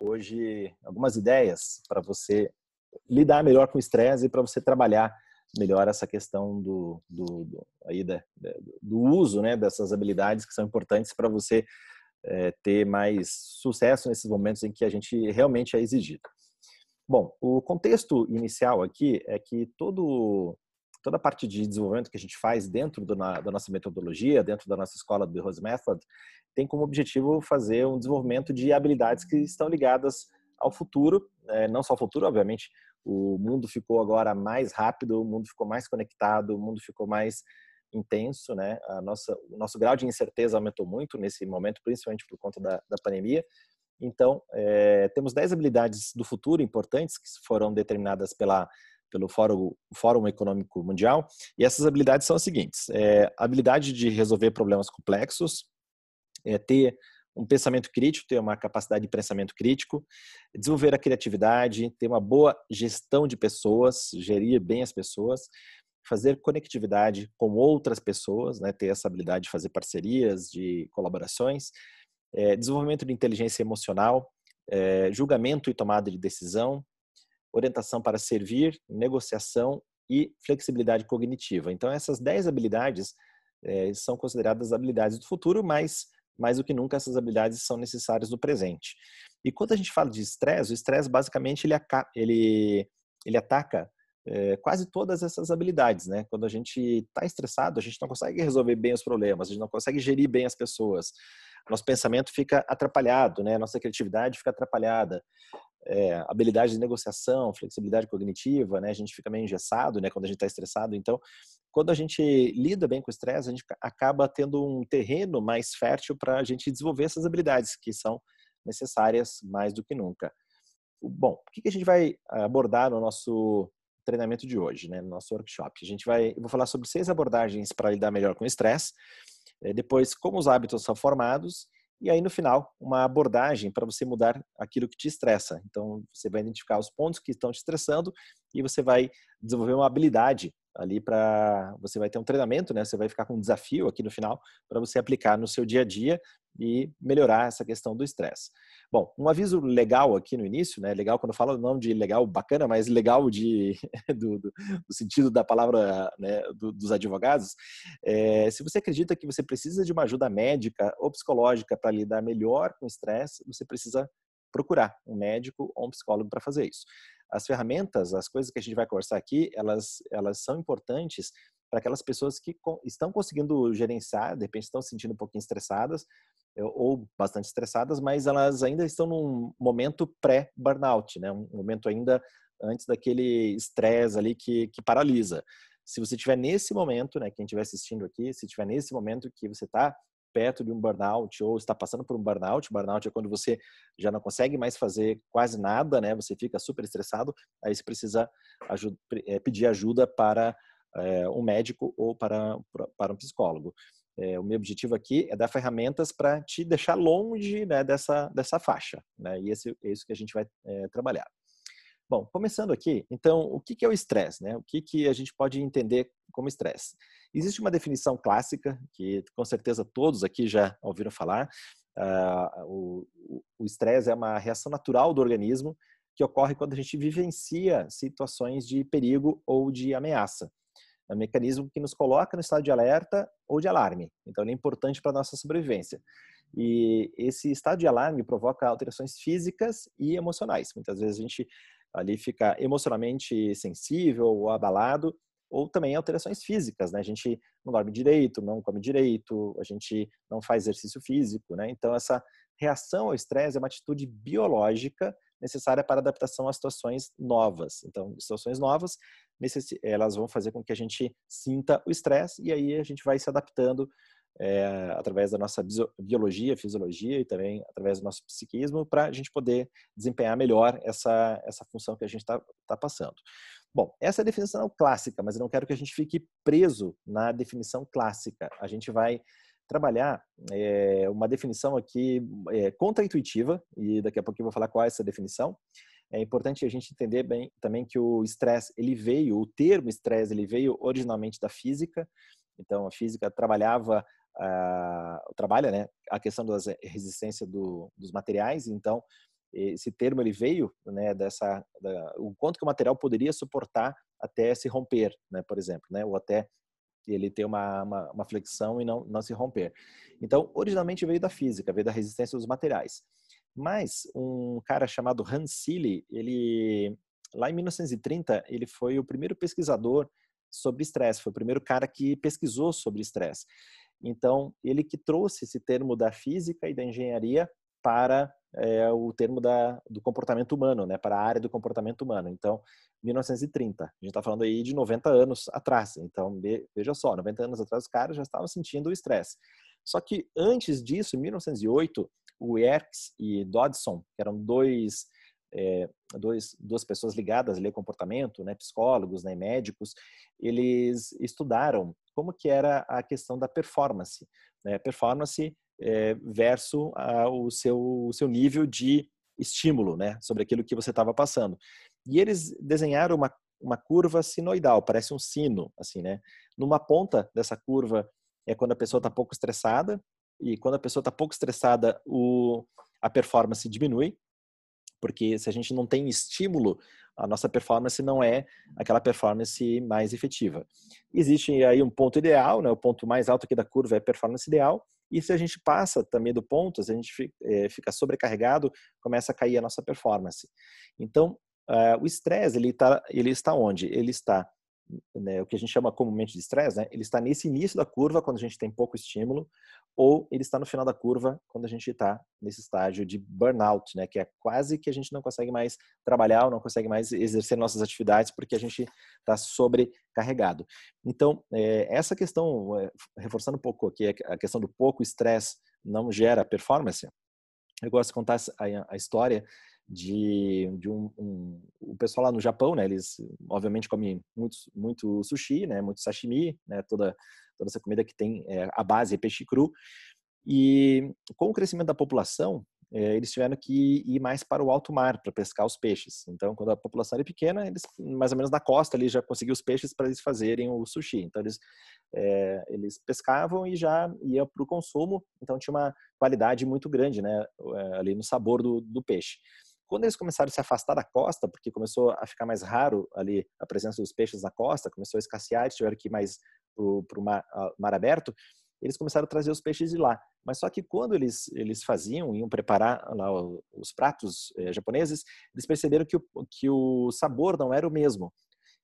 hoje algumas ideias para você lidar melhor com o estresse e para você trabalhar melhor essa questão do, do, do aí da, do uso né, dessas habilidades que são importantes para você é, ter mais sucesso nesses momentos em que a gente realmente é exigido. Bom, o contexto inicial aqui é que todo, toda a parte de desenvolvimento que a gente faz dentro do, na, da nossa metodologia, dentro da nossa escola do Rose Method, tem como objetivo fazer um desenvolvimento de habilidades que estão ligadas ao futuro, é, não só ao futuro, obviamente, o mundo ficou agora mais rápido, o mundo ficou mais conectado, o mundo ficou mais intenso, né? A nossa, o nosso grau de incerteza aumentou muito nesse momento, principalmente por conta da, da pandemia. Então, é, temos 10 habilidades do futuro importantes que foram determinadas pela, pelo Fórum, Fórum Econômico Mundial. E essas habilidades são as seguintes: é, habilidade de resolver problemas complexos, é, ter um pensamento crítico, ter uma capacidade de pensamento crítico, desenvolver a criatividade, ter uma boa gestão de pessoas, gerir bem as pessoas, fazer conectividade com outras pessoas, né, ter essa habilidade de fazer parcerias, de colaborações, é, desenvolvimento de inteligência emocional, é, julgamento e tomada de decisão, orientação para servir, negociação e flexibilidade cognitiva. Então, essas 10 habilidades é, são consideradas habilidades do futuro, mas mais do que nunca essas habilidades são necessárias no presente. E quando a gente fala de estresse, o estresse basicamente ele, ele, ele ataca é, quase todas essas habilidades, né? Quando a gente está estressado, a gente não consegue resolver bem os problemas, a gente não consegue gerir bem as pessoas, nosso pensamento fica atrapalhado, né? Nossa criatividade fica atrapalhada, é, habilidade de negociação, flexibilidade cognitiva, né? A gente fica meio engessado, né? Quando a gente está estressado. Então, quando a gente lida bem com o estresse, a gente acaba tendo um terreno mais fértil para a gente desenvolver essas habilidades que são necessárias mais do que nunca. Bom, o que a gente vai abordar no nosso treinamento de hoje, né, no nosso workshop? A gente vai, eu vou falar sobre seis abordagens para lidar melhor com o estresse, eh, depois como os hábitos são formados e aí no final uma abordagem para você mudar aquilo que te estressa. Então você vai identificar os pontos que estão te estressando e você vai desenvolver uma habilidade ali para você vai ter um treinamento, né? Você vai ficar com um desafio aqui no final para você aplicar no seu dia a dia e melhorar essa questão do estresse. Bom, um aviso legal aqui no início, né? Legal quando eu falo não de legal bacana, mas legal de do, do, do sentido da palavra né, do, dos advogados. É, se você acredita que você precisa de uma ajuda médica ou psicológica para lidar melhor com o estresse, você precisa procurar um médico ou um psicólogo para fazer isso as ferramentas, as coisas que a gente vai conversar aqui, elas, elas são importantes para aquelas pessoas que estão conseguindo gerenciar, de repente estão se sentindo um pouquinho estressadas ou bastante estressadas, mas elas ainda estão num momento pré-burnout, né? um momento ainda antes daquele estresse ali que, que paralisa. Se você estiver nesse momento, né, quem estiver assistindo aqui, se estiver nesse momento que você está perto de um burnout ou está passando por um burnout. Burnout é quando você já não consegue mais fazer quase nada, né? Você fica super estressado. Aí você precisa ajuda, é, pedir ajuda para é, um médico ou para, para um psicólogo. É, o meu objetivo aqui é dar ferramentas para te deixar longe né, dessa, dessa faixa. Né? E esse, é isso que a gente vai é, trabalhar. Bom, começando aqui, então, o que é o estresse? Né? O que, que a gente pode entender como estresse? Existe uma definição clássica, que com certeza todos aqui já ouviram falar. Uh, o estresse é uma reação natural do organismo que ocorre quando a gente vivencia situações de perigo ou de ameaça. É um mecanismo que nos coloca no estado de alerta ou de alarme. Então, ele é importante para a nossa sobrevivência. E esse estado de alarme provoca alterações físicas e emocionais. Muitas vezes a gente ali fica emocionalmente sensível ou abalado, ou também alterações físicas, né? A gente não dorme direito, não come direito, a gente não faz exercício físico, né? Então essa reação ao estresse é uma atitude biológica necessária para adaptação a situações novas. Então, situações novas, elas vão fazer com que a gente sinta o estresse e aí a gente vai se adaptando é, através da nossa biologia, fisiologia e também através do nosso psiquismo para a gente poder desempenhar melhor essa, essa função que a gente está tá passando. Bom, essa é a definição clássica, mas eu não quero que a gente fique preso na definição clássica. A gente vai trabalhar é, uma definição aqui é, contraintuitiva, e daqui a pouco eu vou falar qual é essa definição. É importante a gente entender bem também que o estresse, ele veio, o termo estresse, ele veio originalmente da física, então a física trabalhava uh, trabalha né, a questão da resistência do, dos materiais. Então, esse termo ele veio né, dessa da, o quanto que o material poderia suportar até se romper, né, por exemplo, né, ou até ele ter uma, uma, uma, flexão e não, não se romper. Então, originalmente veio da física, veio da resistência dos materiais. Mas um cara chamado Hans Seeley, ele lá em 1930, ele foi o primeiro pesquisador sobre estresse, foi o primeiro cara que pesquisou sobre estresse. Então, ele que trouxe esse termo da física e da engenharia para é, o termo da, do comportamento humano, né, para a área do comportamento humano. Então, 1930, a gente está falando aí de 90 anos atrás. Então, veja só, 90 anos atrás os caras já estavam sentindo o estresse. Só que antes disso, em 1908, o Yerkes e Dodson, que eram dois, é, dois duas pessoas ligadas ali ao comportamento, né, psicólogos, né, médicos, eles estudaram como que era a questão da performance. Né? Performance é, versus a, o, seu, o seu nível de estímulo, né, sobre aquilo que você estava passando. E eles desenharam uma, uma curva sinoidal, parece um sino, assim, né? Numa ponta dessa curva é quando a pessoa está pouco estressada e quando a pessoa está pouco estressada, o, a performance diminui, porque se a gente não tem estímulo, a nossa performance não é aquela performance mais efetiva. Existe aí um ponto ideal, né? O ponto mais alto aqui da curva é a performance ideal e se a gente passa também do ponto, se a gente eh, fica sobrecarregado, começa a cair a nossa performance. Então, uh, o estresse, ele, tá, ele está onde? Ele está, né, o que a gente chama comumente de estresse, né, ele está nesse início da curva, quando a gente tem pouco estímulo, ou ele está no final da curva, quando a gente está nesse estágio de burnout, né, que é quase que a gente não consegue mais trabalhar, ou não consegue mais exercer nossas atividades, porque a gente está sobrecarregado. Então, é, essa questão, é, reforçando um pouco aqui, a questão do pouco estresse não gera performance, eu gosto de contar a, a história de, de um, um, o pessoal lá no Japão, né? Eles obviamente comem muito, muito sushi, né? Muito sashimi, né? Toda toda essa comida que tem é, a base é peixe cru. E com o crescimento da população, é, eles tiveram que ir mais para o alto mar para pescar os peixes. Então, quando a população era pequena, eles mais ou menos na costa ali já conseguiam os peixes para eles fazerem o sushi. Então, eles é, eles pescavam e já ia para o consumo. Então, tinha uma qualidade muito grande, né, ali no sabor do, do peixe. Quando eles começaram a se afastar da costa, porque começou a ficar mais raro ali a presença dos peixes na costa, começou a escassear, eles tiveram que ir mais para o mar, mar aberto, eles começaram a trazer os peixes de lá. Mas só que quando eles, eles faziam, iam preparar lá os pratos eh, japoneses, eles perceberam que o, que o sabor não era o mesmo.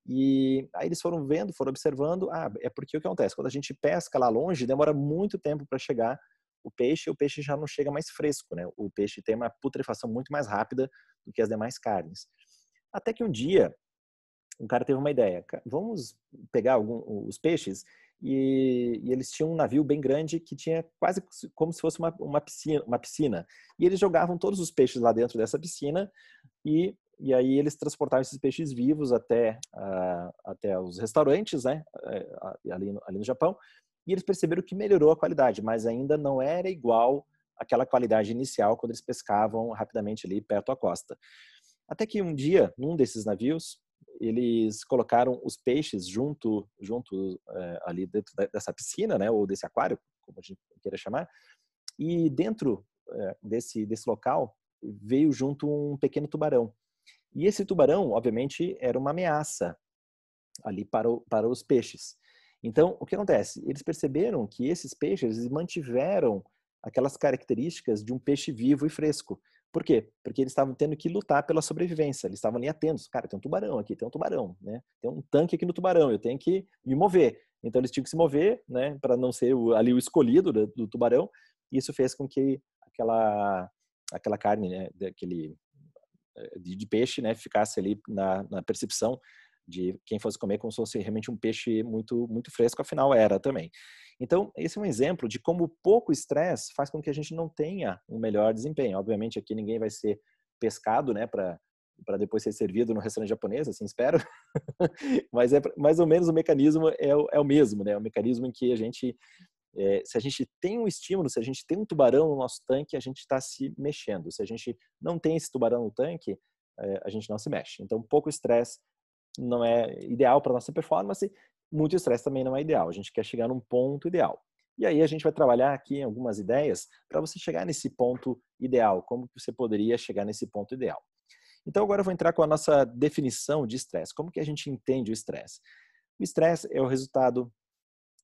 E aí eles foram vendo, foram observando, ah, é porque o que acontece? Quando a gente pesca lá longe, demora muito tempo para chegar o peixe, o peixe já não chega mais fresco, né? O peixe tem uma putrefação muito mais rápida do que as demais carnes. Até que um dia, um cara teve uma ideia, vamos pegar algum, os peixes e, e, eles tinham um navio bem grande que tinha quase como se fosse uma, uma, piscina, uma piscina. E eles jogavam todos os peixes lá dentro dessa piscina e, e aí eles transportavam esses peixes vivos até, uh, até os restaurantes, né, uh, ali, no, ali no Japão. E eles perceberam que melhorou a qualidade, mas ainda não era igual àquela qualidade inicial quando eles pescavam rapidamente ali perto da costa. Até que um dia, num desses navios, eles colocaram os peixes junto, junto é, ali dentro dessa piscina, né, ou desse aquário, como a gente queira chamar, e dentro é, desse, desse local veio junto um pequeno tubarão. E esse tubarão, obviamente, era uma ameaça ali para, o, para os peixes. Então, o que acontece? Eles perceberam que esses peixes mantiveram aquelas características de um peixe vivo e fresco. Por quê? Porque eles estavam tendo que lutar pela sobrevivência. Eles estavam ali atentos. Cara, tem um tubarão aqui, tem um tubarão, né? Tem um tanque aqui no tubarão, eu tenho que me mover. Então eles tinham que se mover, né, para não ser o, ali o escolhido do, do, tubarão. Isso fez com que aquela aquela carne, né, daquele eh, de, de peixe, né, ficasse ali na, na percepção de quem fosse comer como se fosse realmente um peixe muito muito fresco, afinal era também. Então, esse é um exemplo de como pouco estresse faz com que a gente não tenha um melhor desempenho. Obviamente, aqui ninguém vai ser pescado, né, para para depois ser servido no restaurante japonês, assim espero. Mas é mais ou menos o mecanismo é o, é o mesmo, né? É o mecanismo em que a gente, é, se a gente tem um estímulo, se a gente tem um tubarão no nosso tanque, a gente está se mexendo. Se a gente não tem esse tubarão no tanque, é, a gente não se mexe. Então, pouco estresse não é ideal para nossa performance muito estresse também não é ideal. A gente quer chegar num ponto ideal. E aí a gente vai trabalhar aqui algumas ideias para você chegar nesse ponto ideal, como que você poderia chegar nesse ponto ideal. Então agora eu vou entrar com a nossa definição de estresse. Como que a gente entende o estresse? O estresse é o resultado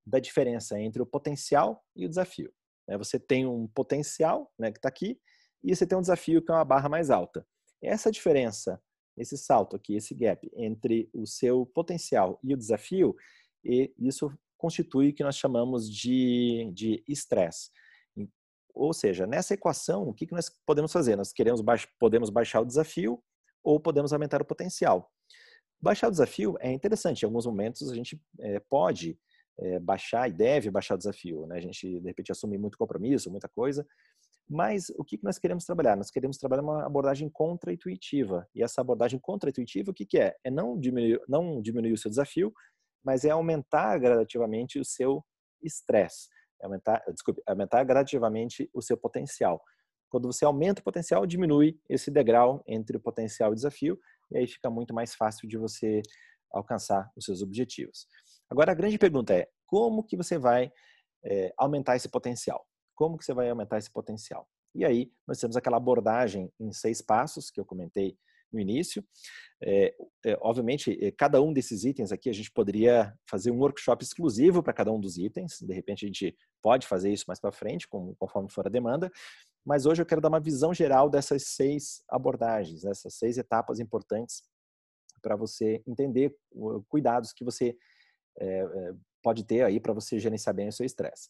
da diferença entre o potencial e o desafio. Né? Você tem um potencial né, que está aqui e você tem um desafio que é uma barra mais alta. Essa diferença, esse salto aqui, esse gap entre o seu potencial e o desafio, e isso constitui o que nós chamamos de estresse. Ou seja, nessa equação, o que, nós podemos fazer? Nós queremos baix, podemos baixar o desafio ou podemos aumentar o potencial. Baixar o desafio é interessante. Em alguns momentos a gente é, pode é, baixar e deve baixar o desafio. Né? A gente, de repente, assume muito compromisso, muita coisa. Mas o que nós queremos trabalhar? Nós queremos trabalhar uma abordagem contra-intuitiva. E essa abordagem contra-intuitiva, o que, que é? É não diminuir, não diminuir o seu desafio, mas é aumentar gradativamente o seu estresse. É aumentar, desculpe, aumentar gradativamente o seu potencial. Quando você aumenta o potencial, diminui esse degrau entre o potencial e o desafio, e aí fica muito mais fácil de você alcançar os seus objetivos. Agora, a grande pergunta é, como que você vai é, aumentar esse potencial? Como que você vai aumentar esse potencial? E aí, nós temos aquela abordagem em seis passos que eu comentei no início. É, é, obviamente, é, cada um desses itens aqui, a gente poderia fazer um workshop exclusivo para cada um dos itens. De repente, a gente pode fazer isso mais para frente, conforme for a demanda. Mas hoje eu quero dar uma visão geral dessas seis abordagens, dessas seis etapas importantes para você entender cuidados que você é, pode ter aí para você gerenciar bem o seu estresse.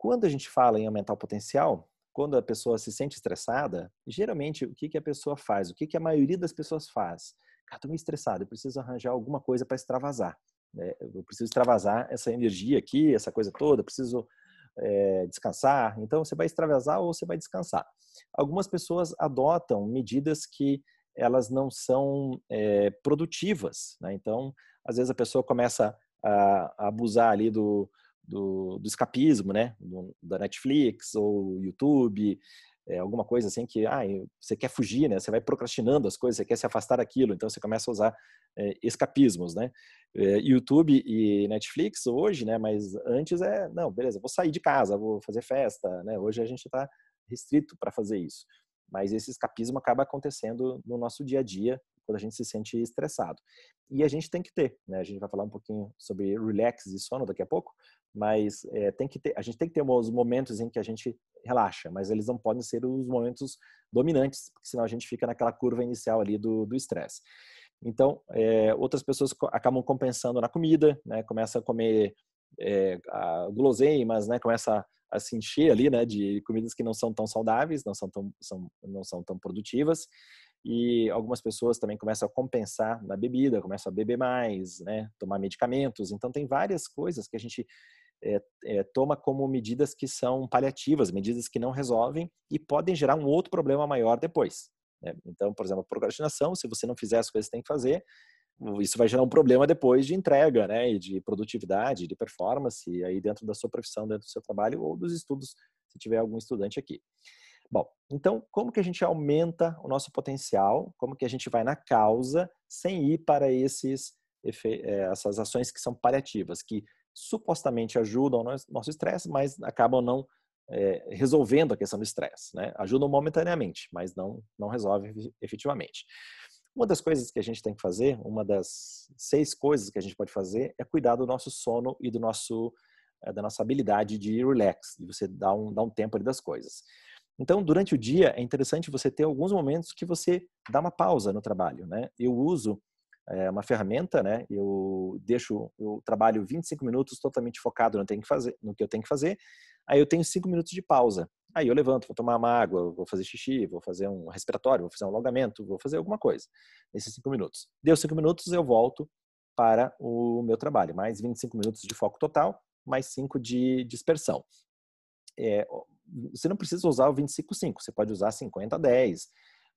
Quando a gente fala em aumentar o potencial, quando a pessoa se sente estressada, geralmente o que, que a pessoa faz? O que, que a maioria das pessoas faz? Cara, estou meio estressado, eu preciso arranjar alguma coisa para extravasar. Né? Eu preciso extravasar essa energia aqui, essa coisa toda, preciso é, descansar. Então, você vai extravasar ou você vai descansar. Algumas pessoas adotam medidas que elas não são é, produtivas. Né? Então, às vezes a pessoa começa a, a abusar ali do, do, do escapismo, né? Do, da Netflix ou YouTube, é, alguma coisa assim que ah, você quer fugir, né? Você vai procrastinando as coisas, você quer se afastar daquilo, então você começa a usar é, escapismos, né? É, YouTube e Netflix hoje, né? Mas antes é não, beleza, vou sair de casa, vou fazer festa, né? Hoje a gente está restrito para fazer isso, mas esse escapismo acaba acontecendo no nosso dia a dia quando a gente se sente estressado. E a gente tem que ter, né? A gente vai falar um pouquinho sobre relax e sono daqui a pouco, mas é, tem que ter, a gente tem que ter os momentos em que a gente relaxa, mas eles não podem ser os momentos dominantes, porque senão a gente fica naquela curva inicial ali do estresse. Então, é, outras pessoas acabam compensando na comida, né? Começa a comer é, a guloseimas, né? Começa a se encher ali, né? De comidas que não são tão saudáveis, não são tão, são, não são tão produtivas e algumas pessoas também começam a compensar na bebida, começam a beber mais, né, tomar medicamentos. Então tem várias coisas que a gente é, é, toma como medidas que são paliativas, medidas que não resolvem e podem gerar um outro problema maior depois. Né? Então, por exemplo, procrastinação, se você não fizer as coisas que tem que fazer, isso vai gerar um problema depois de entrega, né, e de produtividade, de performance, aí dentro da sua profissão, dentro do seu trabalho ou dos estudos, se tiver algum estudante aqui. Bom, então, como que a gente aumenta o nosso potencial? Como que a gente vai na causa sem ir para esses, eh, essas ações que são paliativas, que supostamente ajudam o nosso estresse, mas acabam não é, resolvendo a questão do estresse, né? Ajudam momentaneamente, mas não, não resolvem efetivamente. Uma das coisas que a gente tem que fazer, uma das seis coisas que a gente pode fazer é cuidar do nosso sono e do nosso, eh, da nossa habilidade de relax, de você dar um, dar um tempo ali das coisas. Então, durante o dia, é interessante você ter alguns momentos que você dá uma pausa no trabalho, né? Eu uso é, uma ferramenta, né? Eu deixo, eu trabalho 25 minutos totalmente focado no, que fazer, no que eu tenho que fazer. Aí eu tenho 5 minutos de pausa. Aí eu levanto, vou tomar uma água, vou fazer xixi, vou fazer um respiratório, vou fazer um alongamento, vou fazer alguma coisa nesses 5 minutos. Deu 5 minutos, eu volto para o meu trabalho. Mais 25 minutos de foco total, mais 5 de dispersão. É, você não precisa usar o 25-5, você pode usar 50-10.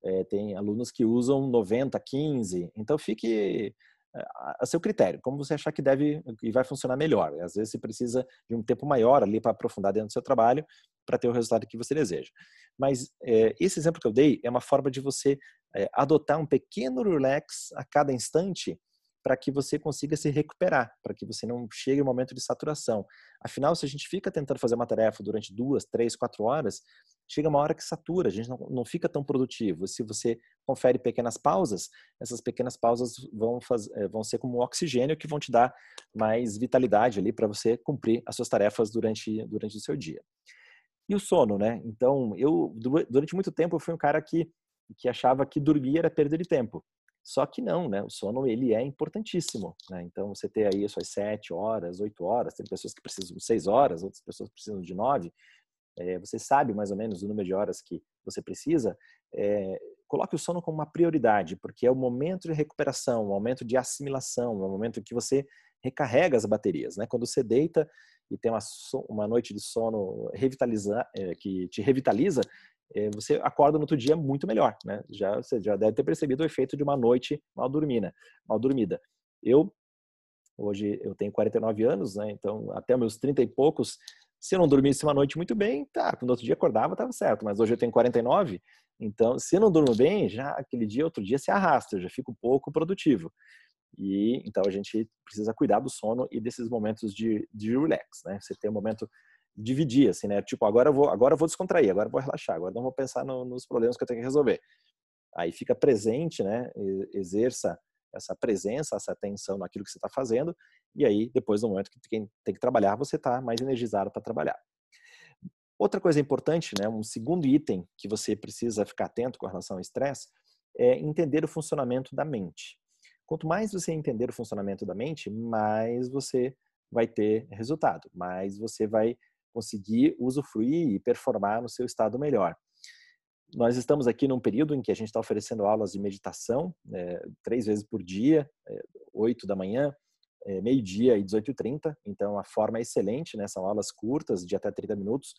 É, tem alunos que usam 90-15. Então, fique é, a seu critério, como você achar que deve e vai funcionar melhor. Às vezes você precisa de um tempo maior ali para aprofundar dentro do seu trabalho para ter o resultado que você deseja. Mas é, esse exemplo que eu dei é uma forma de você é, adotar um pequeno relax a cada instante para que você consiga se recuperar, para que você não chegue ao momento de saturação. Afinal, se a gente fica tentando fazer uma tarefa durante duas, três, quatro horas, chega uma hora que satura, a gente não, não fica tão produtivo. Se você confere pequenas pausas, essas pequenas pausas vão, faz, eh, vão ser como um oxigênio que vão te dar mais vitalidade ali para você cumprir as suas tarefas durante, durante o seu dia. E o sono, né? Então, eu durante muito tempo eu fui um cara que que achava que dormir era perda de tempo. Só que não, né? O sono ele é importantíssimo, né? Então você ter aí as suas sete horas, oito horas, tem pessoas que precisam de seis horas, outras pessoas precisam de nove. É, você sabe mais ou menos o número de horas que você precisa. É, coloque o sono como uma prioridade, porque é o momento de recuperação, o momento de assimilação, é o momento que você recarrega as baterias, né? Quando você deita e tem uma, uma noite de sono revitaliza, é, que te revitaliza, você acorda no outro dia muito melhor, né? Já você já deve ter percebido o efeito de uma noite mal dormida, mal dormida. Eu hoje eu tenho 49 anos, né? Então até meus 30 e poucos, se eu não dormisse uma noite muito bem, tá, quando outro dia acordava estava certo, mas hoje eu tenho 49, então se eu não durmo bem, já aquele dia outro dia se arrasta, eu já fico pouco produtivo. E então a gente precisa cuidar do sono e desses momentos de, de relax, né? Você tem um momento dividir, assim, né? Tipo, agora eu vou, agora eu vou descontrair, agora eu vou relaxar, agora não vou pensar no, nos problemas que eu tenho que resolver. Aí fica presente, né? Exerça essa presença, essa atenção naquilo que você está fazendo, e aí, depois do momento que tem, tem que trabalhar, você está mais energizado para trabalhar. Outra coisa importante, né? Um segundo item que você precisa ficar atento com relação ao estresse é entender o funcionamento da mente. Quanto mais você entender o funcionamento da mente, mais você vai ter resultado, mais você vai conseguir usufruir e performar no seu estado melhor. Nós estamos aqui num período em que a gente está oferecendo aulas de meditação é, três vezes por dia, é, 8 da manhã, é, meio-dia e 18h30. Então, a forma é excelente, né? São aulas curtas, de até 30 minutos,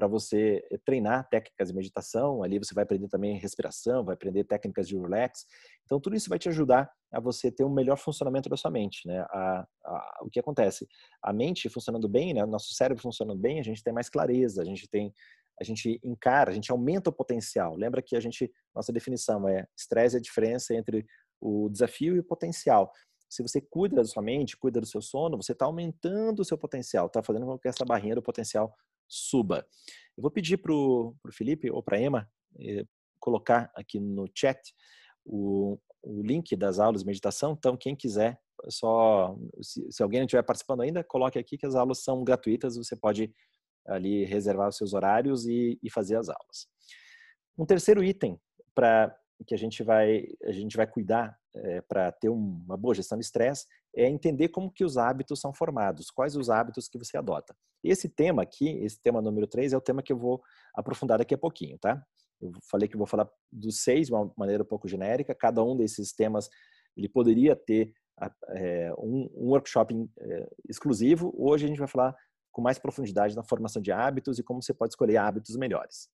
para você eh, treinar técnicas de meditação. Ali você vai aprender também respiração, vai aprender técnicas de relax. Então, tudo isso vai te ajudar a você ter um melhor funcionamento da sua mente. Né? A, a, o que acontece? A mente funcionando bem, né? nosso cérebro funcionando bem, a gente tem mais clareza, a gente tem a gente encara, a gente aumenta o potencial. Lembra que a gente, nossa definição é estresse é a diferença entre o desafio e o potencial. Se você cuida da sua mente, cuida do seu sono, você está aumentando o seu potencial, está fazendo com que essa barreira do potencial suba. Eu vou pedir para o Felipe ou para a Emma eh, colocar aqui no chat o, o, link das aulas de meditação. Então, quem quiser, só se, se alguém não estiver participando ainda, coloque aqui que as aulas são gratuitas. Você pode ali reservar os seus horários e, e fazer as aulas. Um terceiro item para que a gente vai a gente vai cuidar é, para ter uma boa gestão de estresse é entender como que os hábitos são formados, quais os hábitos que você adota. Esse tema aqui, esse tema número 3, é o tema que eu vou aprofundar daqui a pouquinho, tá? Eu falei que vou falar dos seis de uma maneira um pouco genérica, cada um desses temas ele poderia ter é, um, um, workshop é, exclusivo. Hoje a gente vai falar com mais profundidade na formação de hábitos e como você pode escolher hábitos melhores.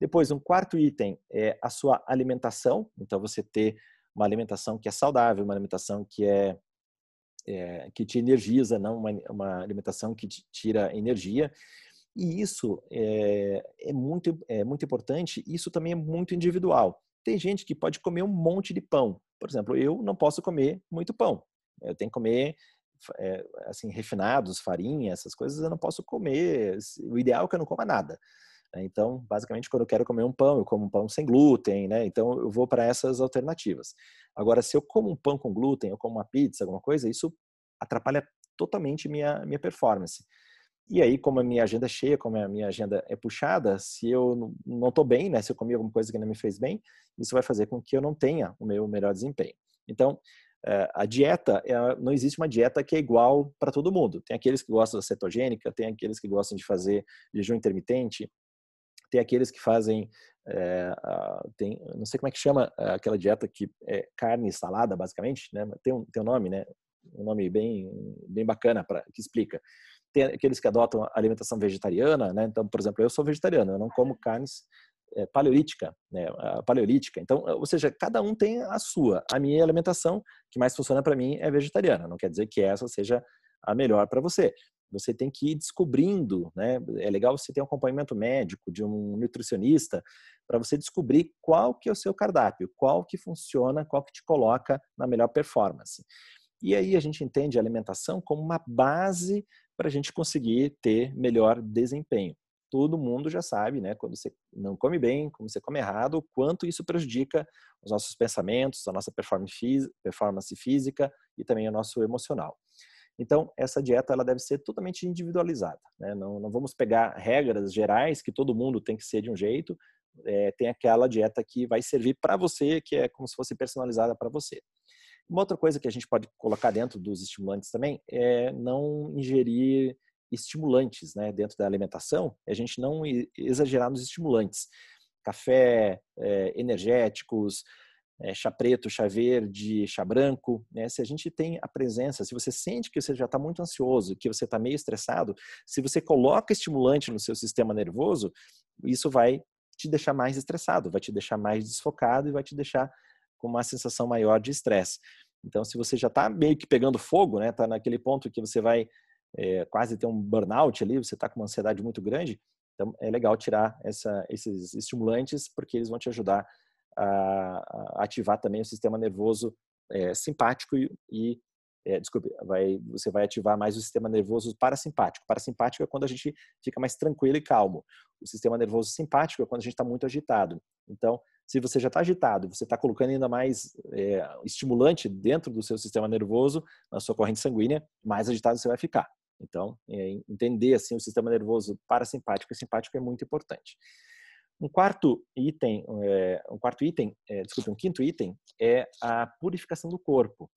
Depois, um quarto item é a sua alimentação. Então, você ter uma alimentação que é saudável, uma alimentação que é, é que te energiza, não uma, uma, alimentação que te tira energia. E isso é, é, muito, é muito importante, isso também é muito individual. Tem gente que pode comer um monte de pão. Por exemplo, eu não posso comer muito pão. Eu tenho que comer é, assim refinados, farinha, essas coisas eu não posso comer. O ideal é que eu não coma nada. Né? Então, basicamente, quando eu quero comer um pão, eu como um pão sem glúten, né? Então, eu vou para essas alternativas. Agora, se eu como um pão com glúten, eu como uma pizza, alguma coisa, isso atrapalha totalmente minha minha performance. E aí, como a minha agenda é cheia, como a minha agenda é puxada, se eu não estou bem, né? Se eu comi alguma coisa que não me fez bem, isso vai fazer com que eu não tenha o meu melhor desempenho. Então, eh, a dieta, não existe uma dieta que é igual para todo mundo. Tem aqueles que gostam da cetogênica, tem aqueles que gostam de fazer jejum intermitente, tem aqueles que fazem, é, tem, não sei como é que chama aquela dieta que é carne salada, basicamente, né? Tem um, tem um nome, né? Um nome bem, bem bacana para que explica. Tem aqueles que adotam alimentação vegetariana, né? Então, por exemplo, eu sou vegetariano, eu não como carnes é, paleolítica, né? Paleolítica. Então, ou seja, cada um tem a sua. A minha alimentação que mais funciona para mim é vegetariana. Não quer dizer que essa seja a melhor para você você tem que ir descobrindo, né? É legal você ter um acompanhamento médico de um nutricionista para você descobrir qual que é o seu cardápio, qual que funciona, qual que te coloca na melhor performance. E aí a gente entende a alimentação como uma base para a gente conseguir ter melhor desempenho. Todo mundo já sabe, né, quando você não come bem, quando você come errado, o quanto isso prejudica os nossos pensamentos, a nossa performance física e também o nosso emocional. Então, essa dieta ela deve ser totalmente individualizada. Né? Não, não vamos pegar regras gerais que todo mundo tem que ser de um jeito. É, tem aquela dieta que vai servir para você, que é como se fosse personalizada para você. Uma outra coisa que a gente pode colocar dentro dos estimulantes também é não ingerir estimulantes né, dentro da alimentação, é a gente não exagerar nos estimulantes. Café, é, energéticos, é, chá preto, chá verde, chá branco, né? Se a gente tem a presença, se você sente que você já está muito ansioso, que você está meio estressado, se você coloca estimulante no seu sistema nervoso, isso vai te deixar mais estressado, vai te deixar mais desfocado e vai te deixar com uma sensação maior de estresse. Então, se você já está meio que pegando fogo, né? Está naquele ponto que você vai é, quase ter um burnout ali, você está com uma ansiedade muito grande, então é legal tirar essa, esses estimulantes porque eles vão te ajudar a, ativar também o sistema nervoso é, simpático e, e é, desculpe, vai, você vai ativar mais o sistema nervoso parasimpático. Parasimpático é quando a gente fica mais tranquilo e calmo. O sistema nervoso simpático é quando a gente está muito agitado. Então, se você já está agitado, você está colocando ainda mais é, estimulante dentro do seu sistema nervoso, na sua corrente sanguínea, mais agitado você vai ficar. Então, é, entender assim o sistema nervoso parasimpático e simpático é muito importante. Um quarto item, é, um quarto item, é, um quinto item é a purificação do corpo.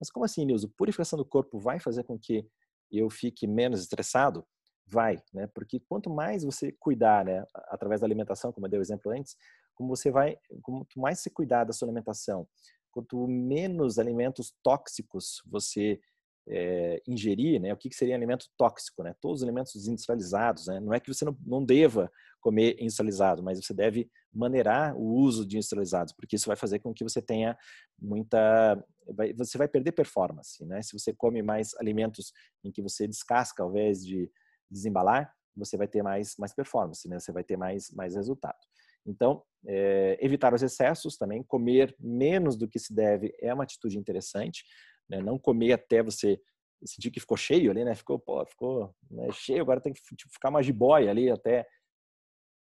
Mas como assim, Nilson? Purificação do corpo vai fazer com que eu fique menos estressado? Vai, né? Porque quanto mais você cuidar, né, através da alimentação, como eu dei o exemplo antes, como você vai, quanto mais você cuidar da sua alimentação, quanto menos alimentos tóxicos você é, ingerir, né? O que, que seria alimento tóxico, né? Todos os alimentos industrializados, né? Não é que você não, não deva comer industrializado, mas você deve maneirar o uso de industrializados, porque isso vai fazer com que você tenha muita, vai, você vai perder performance, né? Se você come mais alimentos em que você descasca ao invés de desembalar, você vai ter mais mais performance, né? Você vai ter mais mais resultado. Então, é, evitar os excessos também, comer menos do que se deve é uma atitude interessante né? Não comer até você sentir que ficou cheio ali, né? Ficou, pô, ficou né, cheio, agora tem que tipo, ficar mais de boia ali até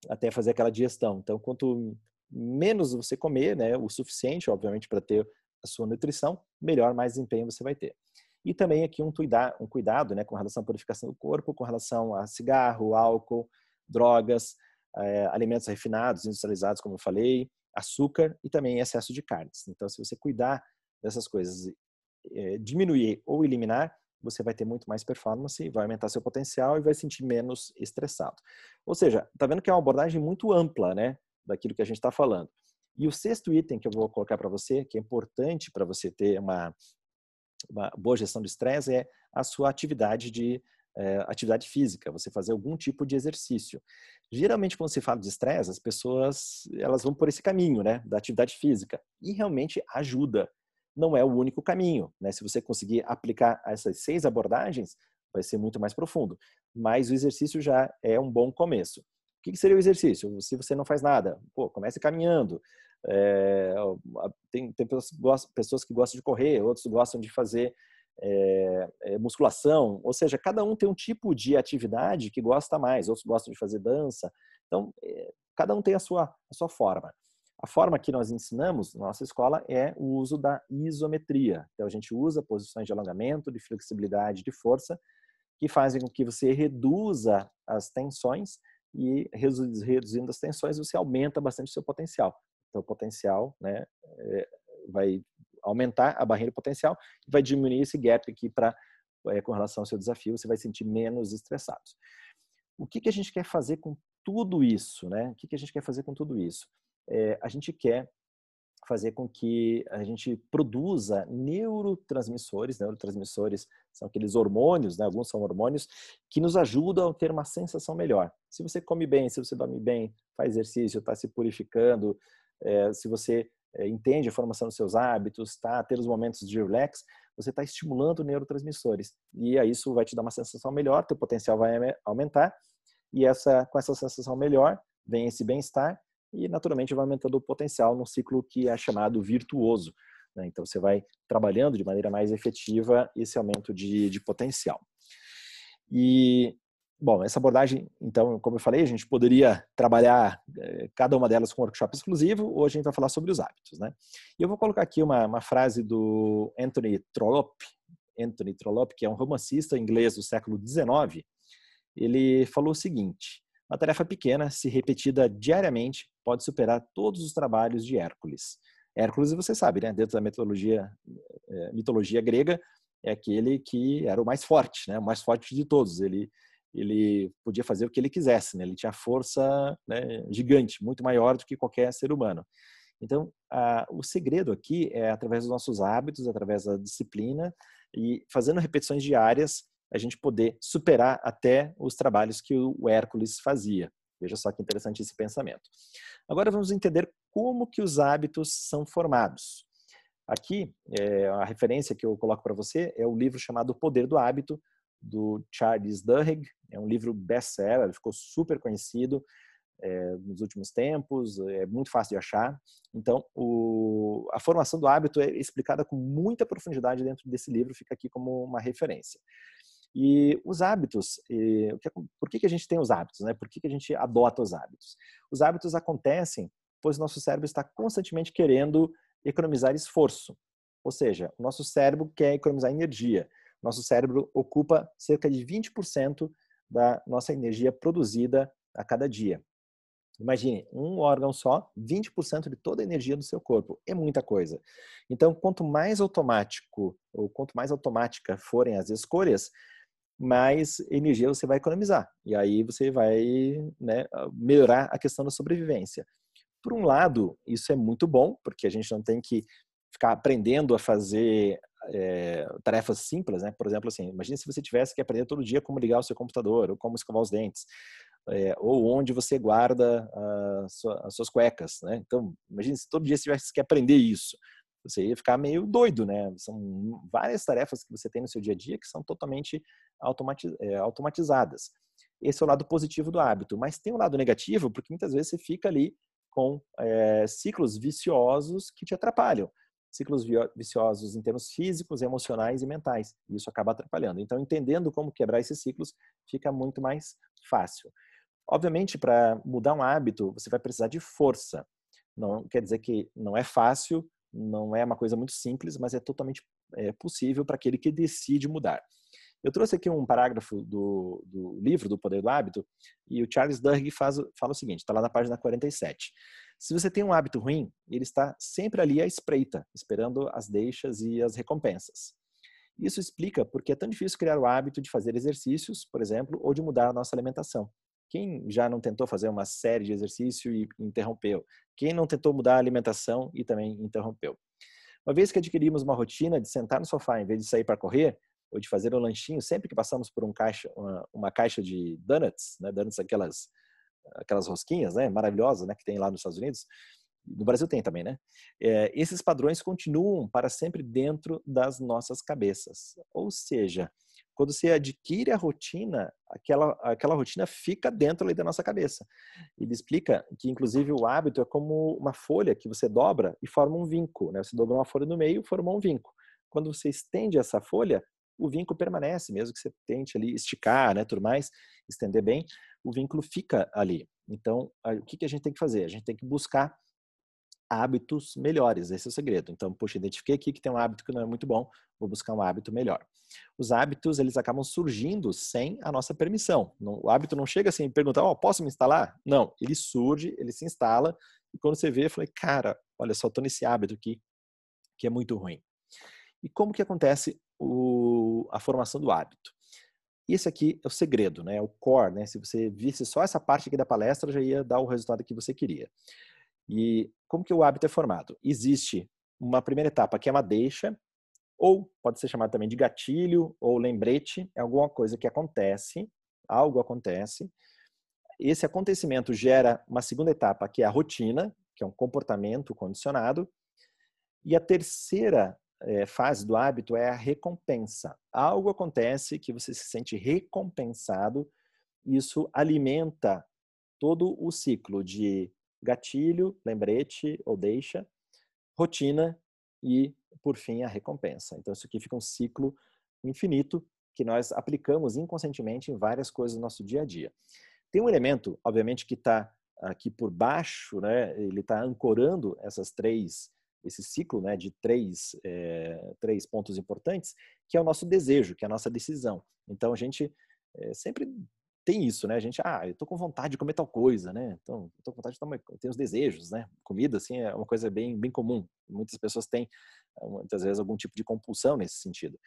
até fazer aquela digestão. Então, quanto menos você comer, né, o suficiente, obviamente, para ter a sua nutrição, melhor, mais desempenho você vai ter. E também aqui um cuidado, um cuidado né, com relação à purificação do corpo, com relação a cigarro, álcool, drogas, é, alimentos refinados, industrializados, como eu falei, açúcar e também excesso de carnes. Então, se você cuidar dessas coisas é, diminuir ou eliminar, você vai ter muito mais performance, vai aumentar seu potencial e vai sentir menos estressado. Ou seja, tá vendo que é uma abordagem muito ampla, né, daquilo que a gente está falando. E o sexto item que eu vou colocar para você, que é importante para você ter uma, uma, boa gestão do estresse, é a sua atividade de é, atividade física, você fazer algum tipo de exercício. Geralmente, quando se fala de estresse, as pessoas elas vão por esse caminho, né, da atividade física, e realmente ajuda não é o único caminho. Né? Se você conseguir aplicar essas seis abordagens, vai ser muito mais profundo. Mas o exercício já é um bom começo. O que seria o exercício? Se você não faz nada, pô, comece caminhando. É, tem, tem pessoas que gostam de correr, outros gostam de fazer é, é, musculação. Ou seja, cada um tem um tipo de atividade que gosta mais. Outros gostam de fazer dança. Então, é, cada um tem a sua, a sua forma. A forma que nós ensinamos na nossa escola é o uso da isometria. Então, a gente usa posições de alongamento, de flexibilidade, de força, que fazem com que você reduza as tensões e reduzindo as tensões, você aumenta bastante o seu potencial. Então, o potencial né, é, vai aumentar a barreira potencial e vai diminuir esse gap aqui para é, com relação ao seu desafio, você vai sentir menos estressado. O que, que a gente quer fazer com tudo isso? Né? O que, que a gente quer fazer com tudo isso? É, a gente quer fazer com que a gente produza neurotransmissores. Neurotransmissores são aqueles hormônios, né? alguns são hormônios, que nos ajudam a ter uma sensação melhor. Se você come bem, se você dorme bem, faz exercício, está se purificando, é, se você é, entende a formação dos seus hábitos, está ter os momentos de relax, você está estimulando neurotransmissores. E aí isso vai te dar uma sensação melhor, teu potencial vai aumentar, e essa, com essa sensação melhor, vem esse bem-estar, e naturalmente vai aumentando o potencial num ciclo que é chamado virtuoso. Né? Então, você vai trabalhando de maneira mais efetiva esse aumento de, de potencial. E, bom, essa abordagem, então, como eu falei, a gente poderia trabalhar eh, cada uma delas com um workshop exclusivo, hoje a gente vai falar sobre os hábitos, né? E eu vou colocar aqui uma, uma frase do Anthony Trollope, Anthony Trollope, que é um romancista inglês do século XIX, ele falou o seguinte: uma tarefa pequena, se repetida diariamente, pode superar todos os trabalhos de Hércules. Hércules, você sabe, né? Dentro da mitologia, é, mitologia grega, é aquele que era o mais forte, né? O mais forte de todos. Ele ele podia fazer o que ele quisesse, né? Ele tinha força né, gigante, muito maior do que qualquer ser humano. Então, a, o segredo aqui é através dos nossos hábitos, através da disciplina e fazendo repetições diárias, a gente poder superar até os trabalhos que o Hércules fazia. Veja só que interessante esse pensamento. Agora vamos entender como que os hábitos são formados. Aqui, é, a referência que eu coloco para você é o livro chamado O Poder do Hábito, do Charles Duhigg. É um livro best-seller, ficou super conhecido é, nos últimos tempos, é muito fácil de achar. Então, o, a formação do hábito é explicada com muita profundidade dentro desse livro, fica aqui como uma referência. E os hábitos, e, por que, que a gente tem os hábitos? Né? Por que, que a gente adota os hábitos? Os hábitos acontecem pois nosso cérebro está constantemente querendo economizar esforço. Ou seja, o nosso cérebro quer economizar energia. Nosso cérebro ocupa cerca de 20% da nossa energia produzida a cada dia. Imagine, um órgão só, 20% de toda a energia do seu corpo. É muita coisa. Então, quanto mais automático ou quanto mais automática forem as escolhas, mais energia você vai economizar. E aí você vai né, melhorar a questão da sobrevivência. Por um lado, isso é muito bom, porque a gente não tem que ficar aprendendo a fazer é, tarefas simples, né? Por exemplo, assim, imagine se você tivesse que aprender todo dia como ligar o seu computador, ou como escovar os dentes, é, ou onde você guarda sua, as suas cuecas, né? Então, imagine se todo dia você tivesse que aprender isso você ia ficar meio doido, né? São várias tarefas que você tem no seu dia a dia que são totalmente é, automatizadas. Esse é o lado positivo do hábito, mas tem um lado negativo porque muitas vezes você fica ali com é, ciclos viciosos que te atrapalham. Ciclos viciosos em termos físicos, emocionais e mentais. E isso acaba atrapalhando. Então, entendendo como quebrar esses ciclos, fica muito mais fácil. Obviamente, para mudar um hábito, você vai precisar de força. Não quer dizer que não é fácil, não é uma coisa muito simples, mas é totalmente é, possível para aquele que decide mudar. Eu trouxe aqui um parágrafo do, do livro do Poder do Hábito e o Charles Duhigg faz, fala o seguinte, está lá na página 47. Se você tem um hábito ruim, ele está sempre ali à espreita, esperando as deixas e as recompensas. Isso explica porque é tão difícil criar o hábito de fazer exercícios, por exemplo, ou de mudar a nossa alimentação. Quem já não tentou fazer uma série de exercícios e interrompeu? Quem não tentou mudar a alimentação e também interrompeu? Uma vez que adquirimos uma rotina de sentar no sofá em vez de sair para correr, ou de fazer um lanchinho sempre que passamos por um caixa, uma, uma caixa de donuts, né? Donuts aquelas aquelas rosquinhas, né? Maravilhosas, né? Que tem lá nos Estados Unidos. No Brasil tem também, né? É, esses padrões continuam para sempre dentro das nossas cabeças. Ou seja, quando você adquire a rotina, aquela, aquela rotina fica dentro ali da nossa cabeça. Ele explica que, inclusive, o hábito é como uma folha que você dobra e forma um vinco. Né? Você dobra uma folha no meio e formou um vinco. Quando você estende essa folha, o vínculo permanece, mesmo que você tente ali esticar, né, tudo mais, estender bem, o vínculo fica ali. Então, o que, que a gente tem que fazer? A gente tem que buscar hábitos melhores, esse é o segredo. Então, poxa, identifiquei aqui que tem um hábito que não é muito bom, vou buscar um hábito melhor. Os hábitos, eles acabam surgindo sem a nossa permissão. O hábito não chega assim e pergunta, oh, posso me instalar? Não, ele surge, ele se instala, e quando você vê, falei, cara, olha só, tô nesse hábito aqui, que é muito ruim. E como que acontece o, a formação do hábito? Esse aqui é o segredo, né? É o core, né? Se você visse só essa parte aqui da palestra, já ia dar o resultado que você queria. E como que o hábito é formado? Existe uma primeira etapa que é uma deixa, ou pode ser chamado também de gatilho ou lembrete, é alguma coisa que acontece, algo acontece. Esse acontecimento gera uma segunda etapa, que é a rotina, que é um comportamento condicionado. E a terceira é, fase do hábito é a recompensa. Algo acontece que você se sente recompensado, isso alimenta todo o ciclo de gatilho, lembrete ou deixa, rotina e, por fim, a recompensa. Então, isso aqui fica um ciclo infinito que nós aplicamos inconscientemente em várias coisas do nosso dia a dia. Tem um elemento, obviamente, que está aqui por baixo, né? Ele está ancorando essas três, esse ciclo, né? De três, é, três pontos importantes, que é o nosso desejo, que é a nossa decisão. Então, a gente é, sempre tem isso, né? A gente, ah, eu tô com vontade de comer tal coisa, né? Então, eu tô com vontade de tomar, tem os desejos, né? Comida, assim, é uma coisa bem, bem comum. Muitas pessoas têm, muitas vezes, algum tipo de compulsão nesse sentido.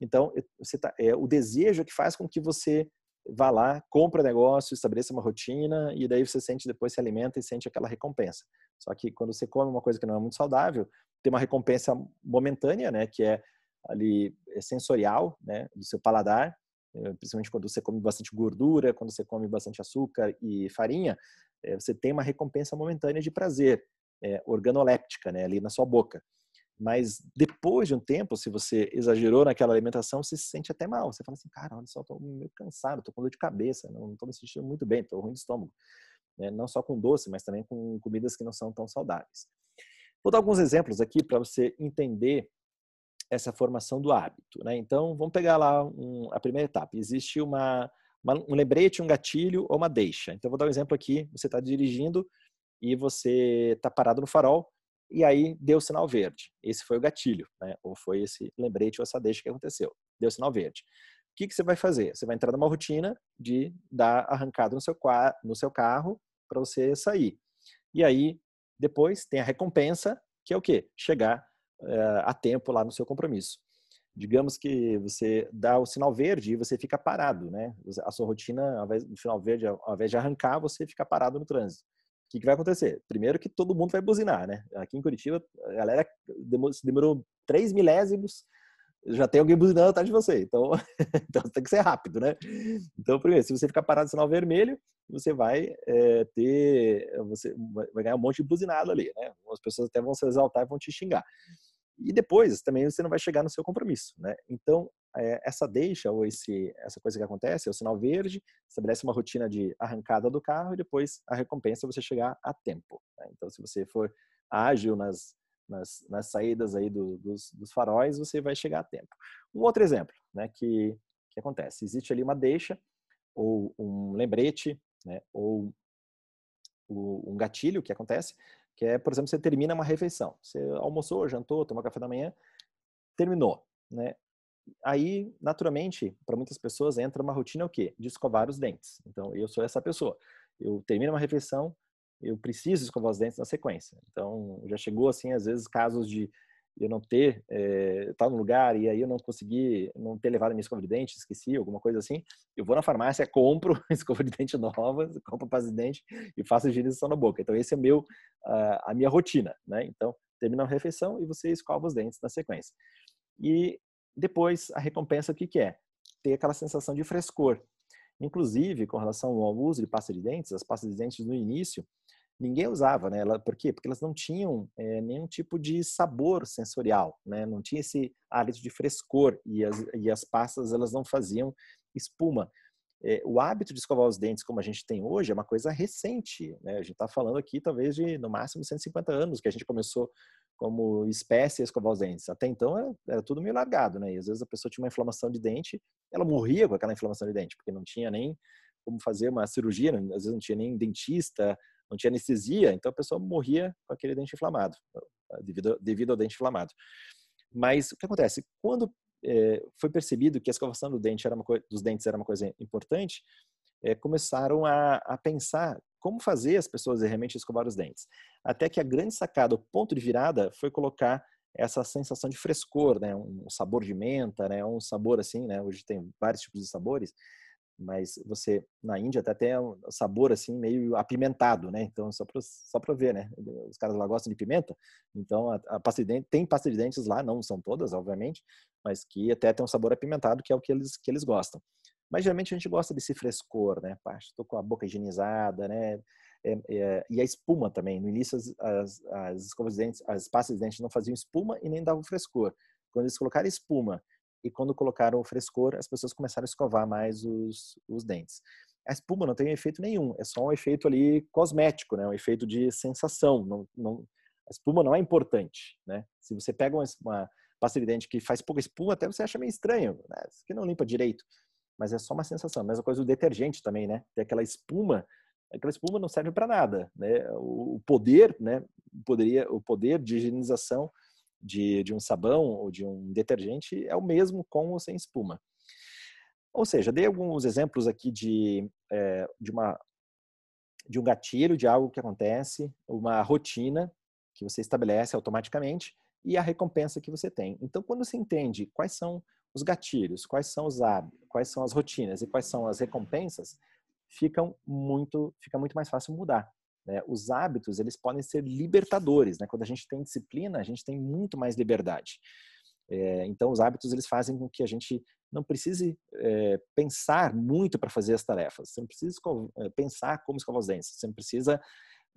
Então, você tá, é o desejo que faz com que você vá lá, compra negócio, estabeleça uma rotina e daí você sente depois se alimenta e sente aquela recompensa. Só que quando você come uma coisa que não é muito saudável, tem uma recompensa momentânea, né, que é ali é sensorial, né, do seu paladar, eh, principalmente quando você come bastante gordura, quando você come bastante açúcar e farinha, eh, você tem uma recompensa momentânea de prazer, é, organoléptica, né, ali na sua boca. Mas depois de um tempo, se você exagerou naquela alimentação, você se sente até mal. Você fala assim, cara, olha só, estou meio cansado, estou com dor de cabeça, não estou me sentindo muito bem, estou ruim de estômago. Né? Não só com doce, mas também com comidas que não são tão saudáveis. Vou dar alguns exemplos aqui para você entender essa formação do hábito. Né? Então, vamos pegar lá um, a primeira etapa. Existe uma, uma, um lembrete, um gatilho ou uma deixa. Então, vou dar um exemplo aqui. Você está dirigindo e você está parado no farol e aí deu sinal verde. Esse foi o gatilho, né? ou foi esse lembrete ou essa deixa que aconteceu. Deu sinal verde. O que, que você vai fazer? Você vai entrar numa rotina de dar arrancada no seu, no seu carro para você sair. E aí, depois, tem a recompensa, que é o quê? Chegar uh, a tempo lá no seu compromisso. Digamos que você dá o sinal verde e você fica parado, né? A sua rotina, ao invés do sinal verde, ao invés de arrancar, você fica parado no trânsito o que, que, vai acontecer? Primeiro que todo mundo vai buzinar, né? Aqui em Curitiba, a galera demorou três milésimos, já tem alguém buzinando atrás de você. Então, então tem que ser rápido, né? Então, primeiro, se você ficar parado no sinal vermelho, você vai é, ter, você vai ganhar um monte de buzinado ali, né? As pessoas até vão se exaltar e vão te xingar. E depois também você não vai chegar no seu compromisso, né? Então, é, essa deixa ou esse, essa coisa que acontece é o sinal verde, estabelece uma rotina de arrancada do carro e depois a recompensa é você chegar a tempo. Né? Então, se você for ágil nas, nas, nas saídas aí do, dos, dos, faróis, você vai chegar a tempo. Um outro exemplo né, que, que acontece, existe ali uma deixa ou um lembrete, né, ou um gatilho que acontece, que é, por exemplo, você termina uma refeição. Você almoçou, jantou, tomou café da manhã, terminou. Né? Aí, naturalmente, para muitas pessoas entra uma rotina o quê? De escovar os dentes. Então, eu sou essa pessoa. Eu termino uma refeição, eu preciso escovar os dentes na sequência. Então, já chegou assim, às vezes, casos de eu não ter, é, estar no lugar e aí eu não consegui, não ter levado a minha escova de dente, esqueci, alguma coisa assim, eu vou na farmácia, compro escova de dente nova, compro pasta de dente e faço higienização na boca. Então, esse é meu, a minha rotina, né? Então, termina a refeição e você escova os dentes na sequência. E depois, a recompensa, o que, que é? Ter aquela sensação de frescor. Inclusive, com relação ao uso de pasta de dentes, as pastas de dentes no início, ninguém usava, né? Por quê? Porque elas não tinham é, nenhum tipo de sabor sensorial, né? Não tinha esse hálito de frescor e as, e as pastas elas não faziam espuma. É, o hábito de escovar os dentes como a gente tem hoje é uma coisa recente, né? A gente está falando aqui talvez de no máximo 150 anos que a gente começou como espécie a escovar os dentes. Até então era, era, tudo meio largado, né? E às vezes a pessoa tinha uma inflamação de dente, ela morria com aquela inflamação de dente, porque não tinha nem como fazer uma cirurgia, às vezes não tinha nem dentista, não tinha anestesia, então a pessoa morria com aquele dente inflamado, devido, devido ao dente inflamado. Mas o que acontece? Quando é, foi percebido que a escovação do dente era uma dos dentes era uma coisa importante, é, começaram a, a, pensar como fazer as pessoas realmente escovar os dentes. Até que a grande sacada, o ponto de virada, foi colocar essa sensação de frescor, né? um sabor de menta, né? um sabor assim, né? hoje tem vários tipos de sabores, mas você na Índia até tem um sabor assim meio apimentado, né? Então só para só para ver, né? Os caras lá gostam de pimenta, então a, a pasta de dente tem pasta de dentes lá, não são todas, obviamente, mas que até tem um sabor apimentado que é o que eles que eles gostam. Mas geralmente a gente gosta desse frescor, né? Estou com a boca higienizada, né? É, é, e a espuma também. No início as, as, as escovas de dentes, as pastas de dentes não faziam espuma e nem davam frescor. Quando eles colocaram espuma e quando colocaram o frescor, as pessoas começaram a escovar mais os, os dentes. A espuma não tem efeito nenhum, é só um efeito ali cosmético, né? um efeito de sensação. Não, não, A espuma não é importante, né? Se você pega uma, uma pasta de dente que faz pouca espuma, até você acha meio estranho, né? Não limpa direito. Mas é só uma sensação. Mesma coisa o detergente também, né? Tem aquela espuma, aquela espuma não serve para nada, né? O poder, né? Poderia, o poder de higienização de, de um sabão ou de um detergente é o mesmo com ou sem espuma. Ou seja, dei alguns exemplos aqui de, é, de, uma, de um gatilho, de algo que acontece, uma rotina que você estabelece automaticamente e a recompensa que você tem. Então, quando você entende quais são os gatilhos, quais são os hábitos, quais são as rotinas e quais são as recompensas, ficam muito, fica muito mais fácil mudar. Né? Os hábitos, eles podem ser libertadores. Né? Quando a gente tem disciplina, a gente tem muito mais liberdade. É, então, os hábitos, eles fazem com que a gente não precise é, pensar muito para fazer as tarefas. Você não precisa é, pensar como escovar os dentes. Você não precisa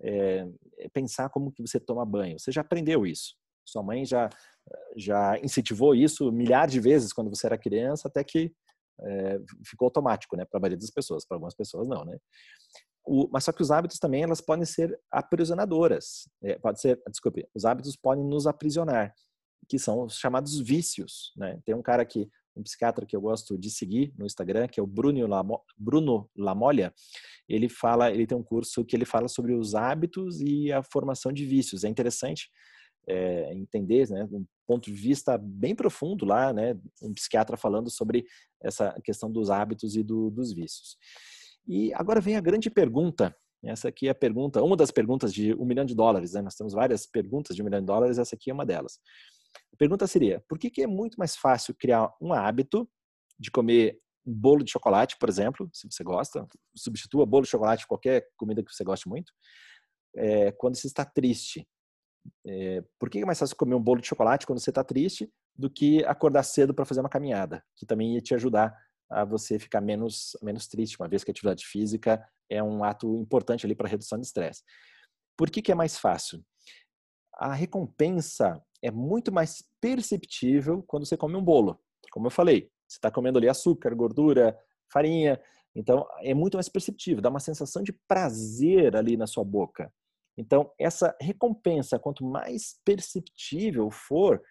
é, pensar como que você toma banho. Você já aprendeu isso. Sua mãe já já incentivou isso milhares de vezes quando você era criança, até que é, ficou automático, né? Para a maioria das pessoas. Para algumas pessoas não, né? O, mas só que os hábitos também elas podem ser aprisionadoras. É, pode ser, desculpe, os hábitos podem nos aprisionar, que são os chamados vícios. Né? Tem um cara que, um psiquiatra que eu gosto de seguir no Instagram, que é o Bruno, Lamo, Bruno Lamolha. Ele fala, ele tem um curso que ele fala sobre os hábitos e a formação de vícios. É interessante é, entender, né, um ponto de vista bem profundo lá, né, um psiquiatra falando sobre essa questão dos hábitos e do, dos vícios. E agora vem a grande pergunta. Essa aqui é a pergunta, uma das perguntas de um milhão de dólares. Né? Nós temos várias perguntas de um milhão de dólares, essa aqui é uma delas. A pergunta seria: por que, que é muito mais fácil criar um hábito de comer um bolo de chocolate, por exemplo, se você gosta, substitua bolo de chocolate qualquer comida que você goste muito, é, quando você está triste. É, por que é mais fácil comer um bolo de chocolate quando você está triste do que acordar cedo para fazer uma caminhada, que também ia te ajudar a você ficar menos, menos triste, uma vez que a atividade física é um ato importante ali para redução de estresse. Por que, que é mais fácil? A recompensa é muito mais perceptível quando você come um bolo. Como eu falei, você está comendo ali açúcar, gordura, farinha, então é muito mais perceptível, dá uma sensação de prazer ali na sua boca. Então, essa recompensa, quanto mais perceptível for,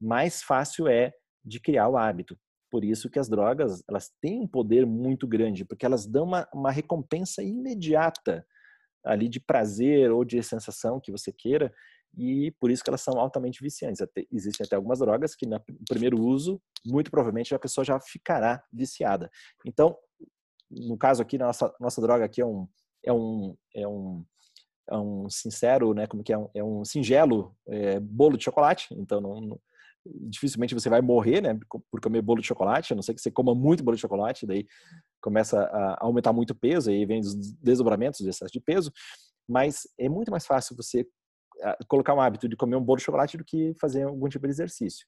mais fácil é de criar o hábito. Por isso que as drogas, elas têm um poder muito grande, porque elas dão uma, uma recompensa imediata ali de prazer ou de sensação que você queira, e por isso que elas são altamente viciantes. Até, existem até algumas drogas que no primeiro uso, muito provavelmente a pessoa já ficará viciada. Então, no caso aqui, nossa nossa droga aqui é um é um é um é um sincero, né, como que é um, é um singelo é, bolo de chocolate, então não, não, dificilmente você vai morrer, né, por comer bolo de chocolate, a não ser que você coma muito bolo de chocolate, daí começa a aumentar muito o peso, aí vem os desdobramentos do excesso de peso, mas é muito mais fácil você ah, colocar um hábito de comer um bolo de chocolate do que fazer algum tipo de exercício.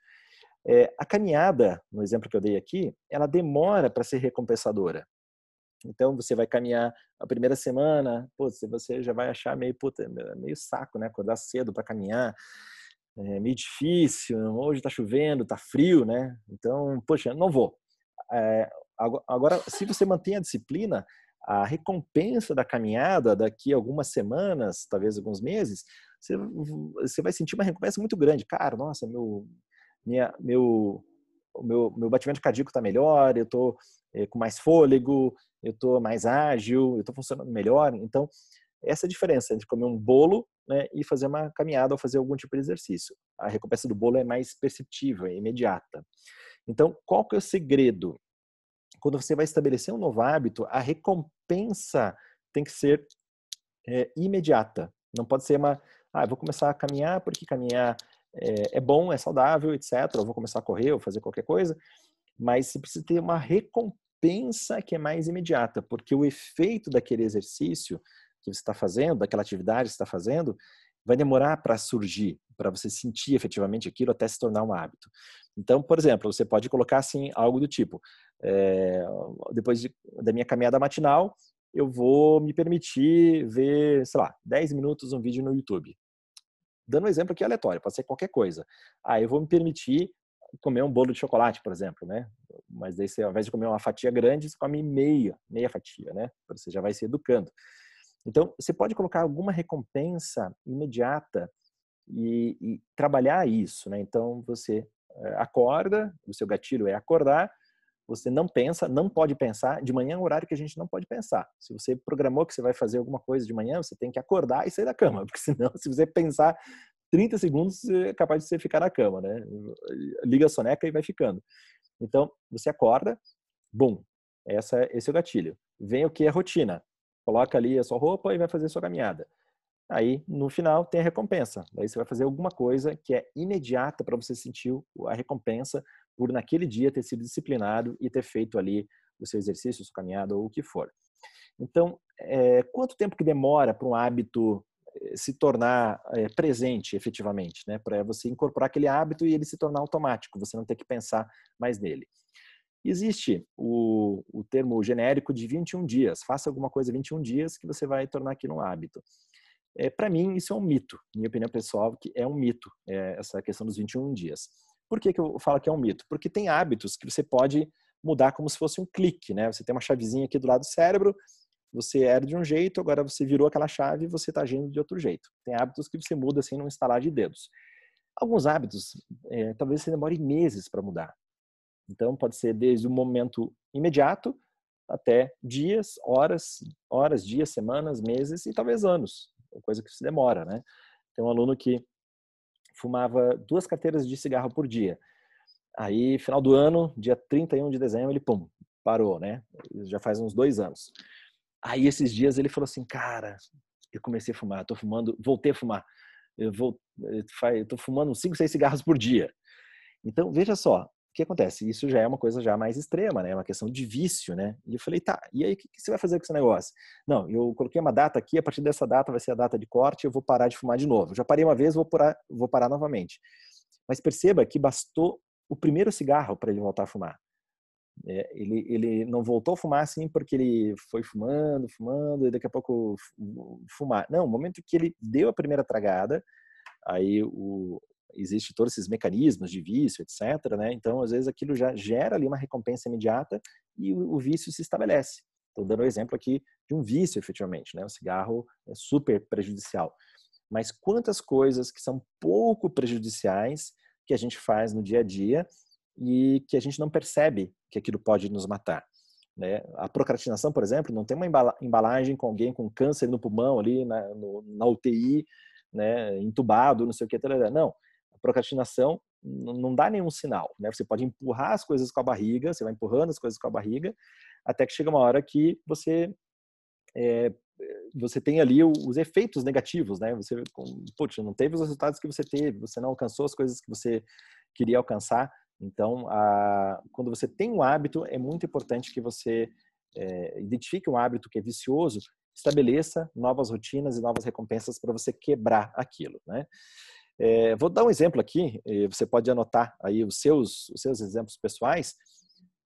É, a caminhada, no exemplo que eu dei aqui, ela demora para ser recompensadora. Então você vai caminhar a primeira semana, você já vai achar meio puta, meio saco, né? Acordar cedo para caminhar, é meio difícil. Hoje está chovendo, está frio, né? Então, poxa, não vou. É, agora, se você mantém a disciplina, a recompensa da caminhada daqui a algumas semanas, talvez alguns meses, você, você vai sentir uma recompensa muito grande. Cara, nossa, meu, minha, meu, meu, meu batimento cardíaco está melhor, eu estou é, com mais fôlego, eu estou mais ágil, eu estou funcionando melhor. Então, essa é a diferença entre comer um bolo né, e fazer uma caminhada ou fazer algum tipo de exercício. A recompensa do bolo é mais perceptível, é imediata. Então, qual que é o segredo? Quando você vai estabelecer um novo hábito, a recompensa tem que ser é, imediata. Não pode ser uma, ah, vou começar a caminhar porque caminhar é, é bom, é saudável, etc. Eu vou começar a correr ou fazer qualquer coisa. Mas você precisa ter uma recompensa pensa que é mais imediata, porque o efeito daquele exercício que você está fazendo, daquela atividade que você está fazendo, vai demorar para surgir, para você sentir efetivamente aquilo até se tornar um hábito. Então, por exemplo, você pode colocar assim algo do tipo: é, depois de, da minha caminhada matinal, eu vou me permitir ver, sei lá, 10 minutos um vídeo no YouTube. Dando um exemplo aqui aleatório, pode ser qualquer coisa. Ah, eu vou me permitir comer um bolo de chocolate, por exemplo, né? Mas daí você, ao invés de comer uma fatia grande, você come meia, meia fatia, né? Você já vai se educando. Então, você pode colocar alguma recompensa imediata e, e trabalhar isso, né? Então você eh, acorda, o seu gatilho é acordar, você não pensa, não pode pensar. De manhã é um horário que a gente não pode pensar. Se você programou que você vai fazer alguma coisa de manhã, você tem que acordar e sair da cama, porque senão, se você pensar 30 segundos, é capaz de você ficar na cama, né? Liga a soneca e vai ficando. Então, você acorda, bom, essa, esse é o gatilho. Vem o que é rotina. Coloca ali a sua roupa e vai fazer a sua caminhada. Aí, no final, tem a recompensa. Aí você vai fazer alguma coisa que é imediata para você sentir a recompensa por naquele dia ter sido disciplinado e ter feito ali o seu exercício, a sua caminhada ou o que for. Então, é, quanto tempo que demora para um hábito eh, se tornar é, presente efetivamente, né? Para você incorporar aquele hábito e ele se tornar automático, você não ter que pensar mais nele. Existe o, o termo genérico de 21 dias. Faça alguma coisa 21 dias que você vai tornar aquilo um hábito. É, para mim, isso é um mito, minha opinião pessoal, que é um mito, é, essa questão dos 21 dias. Por que, que eu falo que é um mito? Porque tem hábitos que você pode mudar como se fosse um clique, né? Você tem uma chavezinha aqui do lado do cérebro, você era de um jeito, agora você virou aquela chave e você está agindo de outro jeito. Tem hábitos que você muda assim num instalar de dedos. Alguns hábitos, é, talvez você demore meses para mudar. Então, pode ser desde o momento imediato até dias, horas, horas, dias, semanas, meses e talvez anos coisa que se demora, né? Tem um aluno que fumava duas carteiras de cigarro por dia. Aí, final do ano, dia 31 de dezembro, ele, pum, parou, né? Já faz uns dois anos. Aí, esses dias, ele falou assim, cara, eu comecei a fumar, tô fumando, voltei a fumar. Eu, vou, eu tô fumando uns 5, 6 cigarros por dia. Então, veja só, que acontece? Isso já é uma coisa já mais extrema, né? É uma questão de vício, né? E eu falei, tá, e aí o que, que, você vai fazer com esse negócio? Não, eu coloquei uma data aqui, a partir dessa data vai ser a data de corte, eu vou parar de fumar de novo. já parei uma vez, vou parar, vou parar novamente. Mas perceba que bastou o primeiro cigarro para ele voltar a fumar. É, ele, ele não voltou a fumar assim porque ele foi fumando, fumando, e daqui a pouco fumar. Não, o momento que ele deu a primeira tragada, aí o, existe todos esses mecanismos de vício, etc. Né? Então, às vezes, aquilo já gera ali uma recompensa imediata e o, o vício se estabelece. Estou dando o um exemplo aqui de um vício, efetivamente. Né? O cigarro é super prejudicial. Mas quantas coisas que são pouco prejudiciais que a gente faz no dia a dia e que a gente não percebe que aquilo pode nos matar. Né? A procrastinação, por exemplo, não tem uma embalagem com alguém com câncer no pulmão ali na, no, na UTI, né, entubado, não sei o que, não procrastinação não dá nenhum sinal, né? Você pode empurrar as coisas com a barriga, você vai empurrando as coisas com a barriga, até que chega uma hora que você é, você tem ali os efeitos negativos, né? Você, putz, não teve os resultados que você teve, você não alcançou as coisas que você queria alcançar. Então, a, quando você tem um hábito, é muito importante que você é, identifique um hábito que é vicioso, estabeleça novas rotinas e novas recompensas para você quebrar aquilo, né? É, vou dar um exemplo aqui, você pode anotar aí os seus, os seus exemplos pessoais.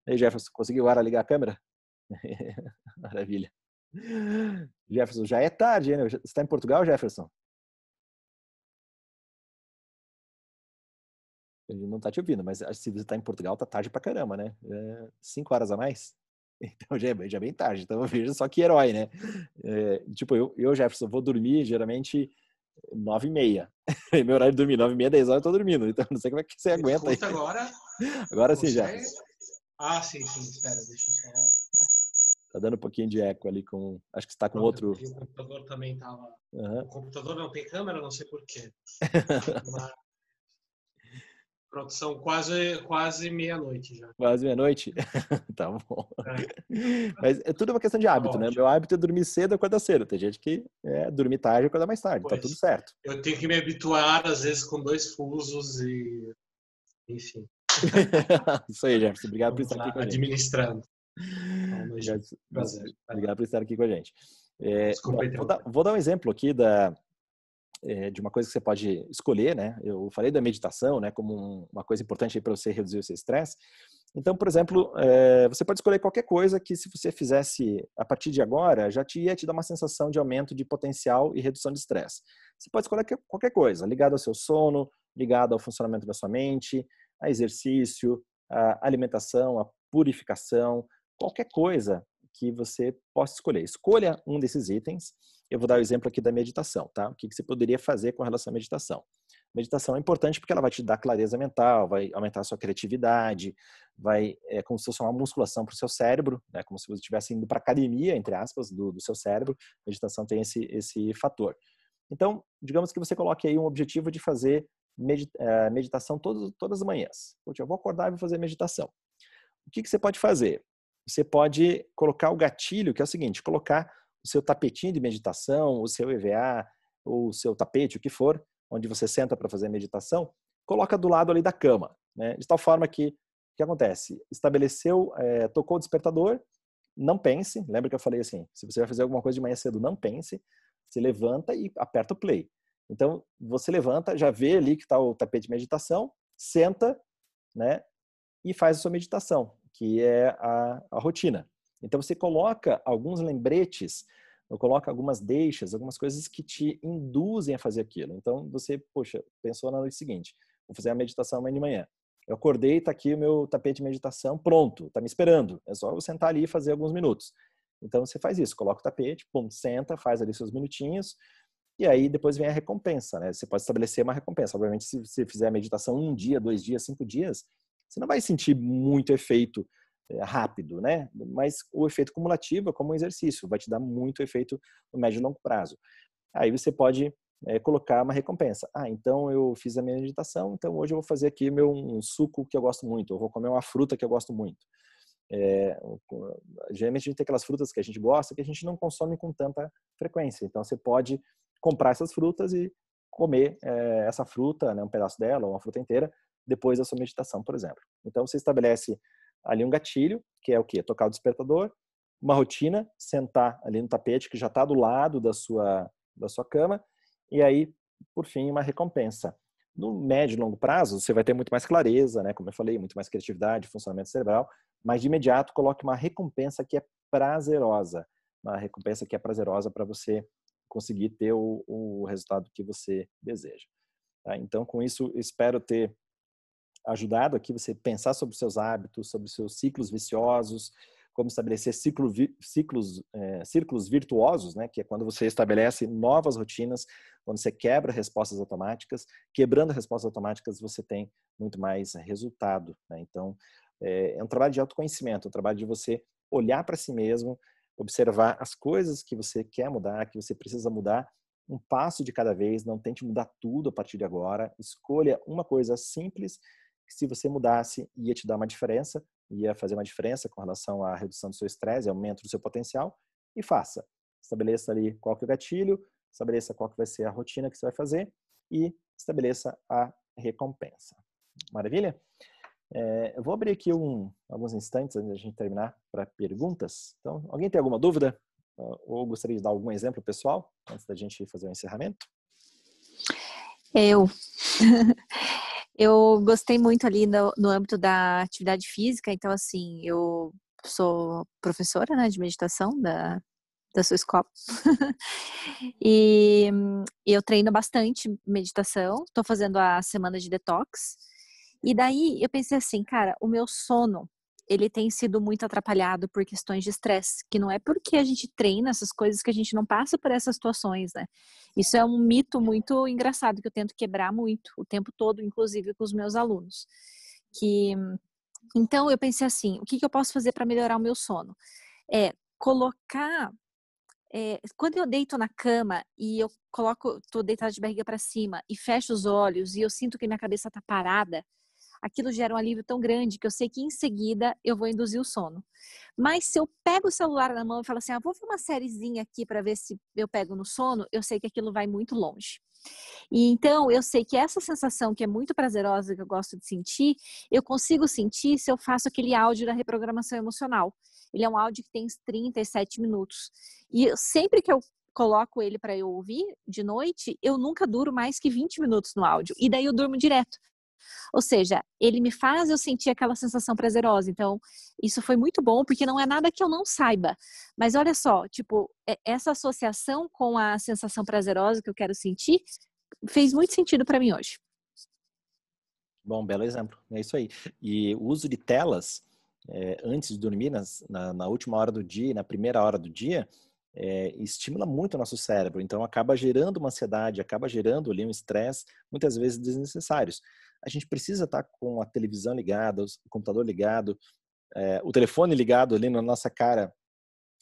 Aí, Jefferson, conseguiu agora ligar a câmera? Maravilha. Jefferson, já é tarde, né? Você está em Portugal, Jefferson? Ele não está te ouvindo, mas se você está em Portugal, tá tarde pra caramba, né? É cinco horas a mais? Então já é, já é bem tarde. Então veja só que herói, né? É, tipo, eu, eu, Jefferson, vou dormir geralmente nove e meia. Meu horário de dormir, nove e meia, dez horas eu tô dormindo. Então não sei como é que você aguenta aí. agora? Agora sim, já. Ah, sim, sim. Espera, deixa eu só... Tá dando um pouquinho de eco ali com... Acho que está com outro... O computador também tava... Uhum. O computador não tem câmera, não sei porquê. Mas... Pronto, são quase, quase meia-noite já. Quase meia-noite? tá bom. É. Mas é tudo uma questão de hábito, tá né? Meu hábito é dormir cedo e acordar cedo. Tem gente que é dormir tarde e acordar mais tarde. Tá pois, tá tudo certo. Eu tenho que me habituar, às vezes, com dois fusos e... Enfim. Isso aí, Jefferson. Obrigado Vamos por estar aqui com a gente. Administrando. Obrigado, prazer. Obrigado por estar aqui com a gente. É, Desculpa, vou, dar, vou dar um exemplo aqui da, é, de uma coisa que você pode escolher, né? Eu falei da meditação, né, como um, uma coisa importante para você reduzir o seu estresse. Então, por exemplo, é, você pode escolher qualquer coisa que, se você fizesse a partir de agora, já te ia te dar uma sensação de aumento de potencial e redução de estresse. Você pode escolher qualquer coisa, ligado ao seu sono, ligado ao funcionamento da sua mente, a exercício, a alimentação, a purificação, qualquer coisa que você possa escolher. Escolha um desses itens. Eu vou dar o exemplo aqui da meditação, tá? O que você poderia fazer com relação à meditação? Meditação é importante porque ela vai te dar clareza mental, vai aumentar a sua criatividade, vai é como se fosse uma musculação para o seu cérebro, né? Como se você estivesse indo para academia, entre aspas, do, do seu cérebro. meditação tem esse esse fator. Então, digamos que você coloque aí um objetivo de fazer eh, meditação todas, todas as manhãs. Eu vou acordar e vou fazer meditação. O que, que você pode fazer? Você pode colocar o gatilho, que é o seguinte: colocar o seu tapetinho de meditação, o seu EVA, o seu tapete, o que for, onde você senta para fazer meditação, coloca do lado ali da cama, né? De tal forma que o que acontece? Estabeleceu, é, tocou o despertador, não pense. Lembra que eu falei assim: se você vai fazer alguma coisa de manhã cedo, não pense. Você levanta e aperta o play. Então, você levanta, já vê ali que está o tapete de meditação, senta, né? E faz a sua meditação, que é a, a rotina. Então, você coloca alguns lembretes, ou coloca algumas deixas, algumas coisas que te induzem a fazer aquilo. Então, você, poxa, pensou na noite seguinte, vou fazer a meditação amanhã de manhã. Eu acordei, está aqui o meu tapete de meditação pronto, está me esperando. É só eu sentar ali e fazer alguns minutos. Então você faz isso, coloca o tapete, pum, senta, faz ali seus minutinhos, e aí depois vem a recompensa, né? Você pode estabelecer uma recompensa. Obviamente, se você fizer a meditação um dia, dois dias, cinco dias, você não vai sentir muito efeito rápido, né? Mas o efeito cumulativo é como um exercício, vai te dar muito efeito no médio e longo prazo. Aí você pode é, colocar uma recompensa. Ah, então eu fiz a minha meditação, então hoje eu vou fazer aqui meu um suco que eu gosto muito, eu vou comer uma fruta que eu gosto muito. É, geralmente a gente tem aquelas frutas que a gente gosta que a gente não consome com tanta frequência. Então você pode comprar essas frutas e comer é, essa fruta, né, um pedaço dela ou uma fruta inteira depois da sua meditação, por exemplo. Então você estabelece ali um gatilho, que é o quê? Tocar o despertador, uma rotina, sentar ali no tapete que já está do lado da sua da sua cama e aí, por fim, uma recompensa. No médio e longo prazo, você vai ter muito mais clareza, né? Como eu falei, muito mais criatividade, funcionamento cerebral, mas de imediato coloque uma recompensa que é prazerosa, uma recompensa que é prazerosa para você conseguir ter o, o, resultado que você deseja. Tá? Então, com isso, espero ter ajudado aqui você pensar sobre seus hábitos, sobre seus ciclos viciosos, como estabelecer ciclo, ciclos, é, círculos virtuosos, né? que é quando você estabelece novas rotinas, quando você quebra respostas automáticas. Quebrando respostas automáticas, você tem muito mais resultado. Né? Então, é, é um trabalho de autoconhecimento, um trabalho de você olhar para si mesmo, observar as coisas que você quer mudar, que você precisa mudar, um passo de cada vez, não tente mudar tudo a partir de agora, escolha uma coisa simples que se você mudasse ia te dar uma diferença, ia fazer uma diferença com relação à redução do seu estresse, aumento do seu potencial e faça. Estabeleça ali qual que é o gatilho, estabeleça qual que vai ser a rotina que você vai fazer e estabeleça a recompensa. Maravilha? É, eu vou abrir aqui um, alguns instantes antes da gente terminar para perguntas. Então, alguém tem alguma dúvida? Ou gostaria de dar algum exemplo pessoal antes da gente fazer o encerramento? Eu. eu gostei muito ali no, no âmbito da atividade física, então, assim, eu sou professora né, de meditação da, da sua escola. e eu treino bastante meditação, estou fazendo a semana de detox. E daí eu pensei assim, cara, o meu sono, ele tem sido muito atrapalhado por questões de estresse, que não é porque a gente treina essas coisas que a gente não passa por essas situações, né? Isso é um mito muito engraçado que eu tento quebrar muito o tempo todo, inclusive com os meus alunos. Que então eu pensei assim, o que, que eu posso fazer para melhorar o meu sono? É colocar é, quando eu deito na cama e eu coloco, tô deitada de barriga para cima e fecho os olhos e eu sinto que minha cabeça tá parada, aquilo gera um alívio tão grande que eu sei que em seguida eu vou induzir o sono. Mas se eu pego o celular na mão e falo assim, ah, vou ver uma sériezinha aqui para ver se eu pego no sono, eu sei que aquilo vai muito longe. E então eu sei que essa sensação que é muito prazerosa que eu gosto de sentir, eu consigo sentir se eu faço aquele áudio da reprogramação emocional. Ele é um áudio que tem 37 minutos. E sempre que eu coloco ele para eu ouvir de noite, eu nunca duro mais que 20 minutos no áudio. E daí eu durmo direto. Ou seja, ele me faz eu sentir aquela sensação prazerosa. Então, isso foi muito bom, porque não é nada que eu não saiba. Mas olha só, tipo, essa associação com a sensação prazerosa que eu quero sentir fez muito sentido para mim hoje. Bom, belo exemplo. É isso aí. E o uso de telas é, antes de dormir, nas, na, na, última hora do dia, na primeira hora do dia, é, estimula muito o nosso cérebro, então acaba gerando uma ansiedade, acaba gerando ali um estresse, muitas vezes desnecessários. A gente precisa estar com a televisão ligada, o computador ligado, é, o telefone ligado ali na nossa cara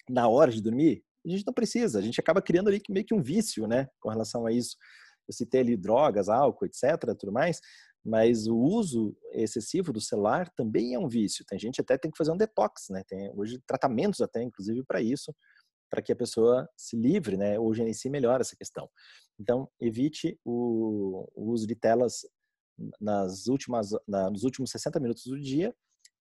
na hora de dormir? A gente não precisa, a gente acaba criando ali meio que um vício, né, com relação a isso. Eu citei ali drogas, álcool, etc, tudo mais, mas o uso excessivo do celular também é um vício. Tem gente até tem que fazer um detox, né? Tem hoje tratamentos até inclusive para isso, para que a pessoa se livre, né, ou gerencie melhor essa questão. Então, evite o, o uso de telas nas últimas, na, nos últimos 60 minutos do dia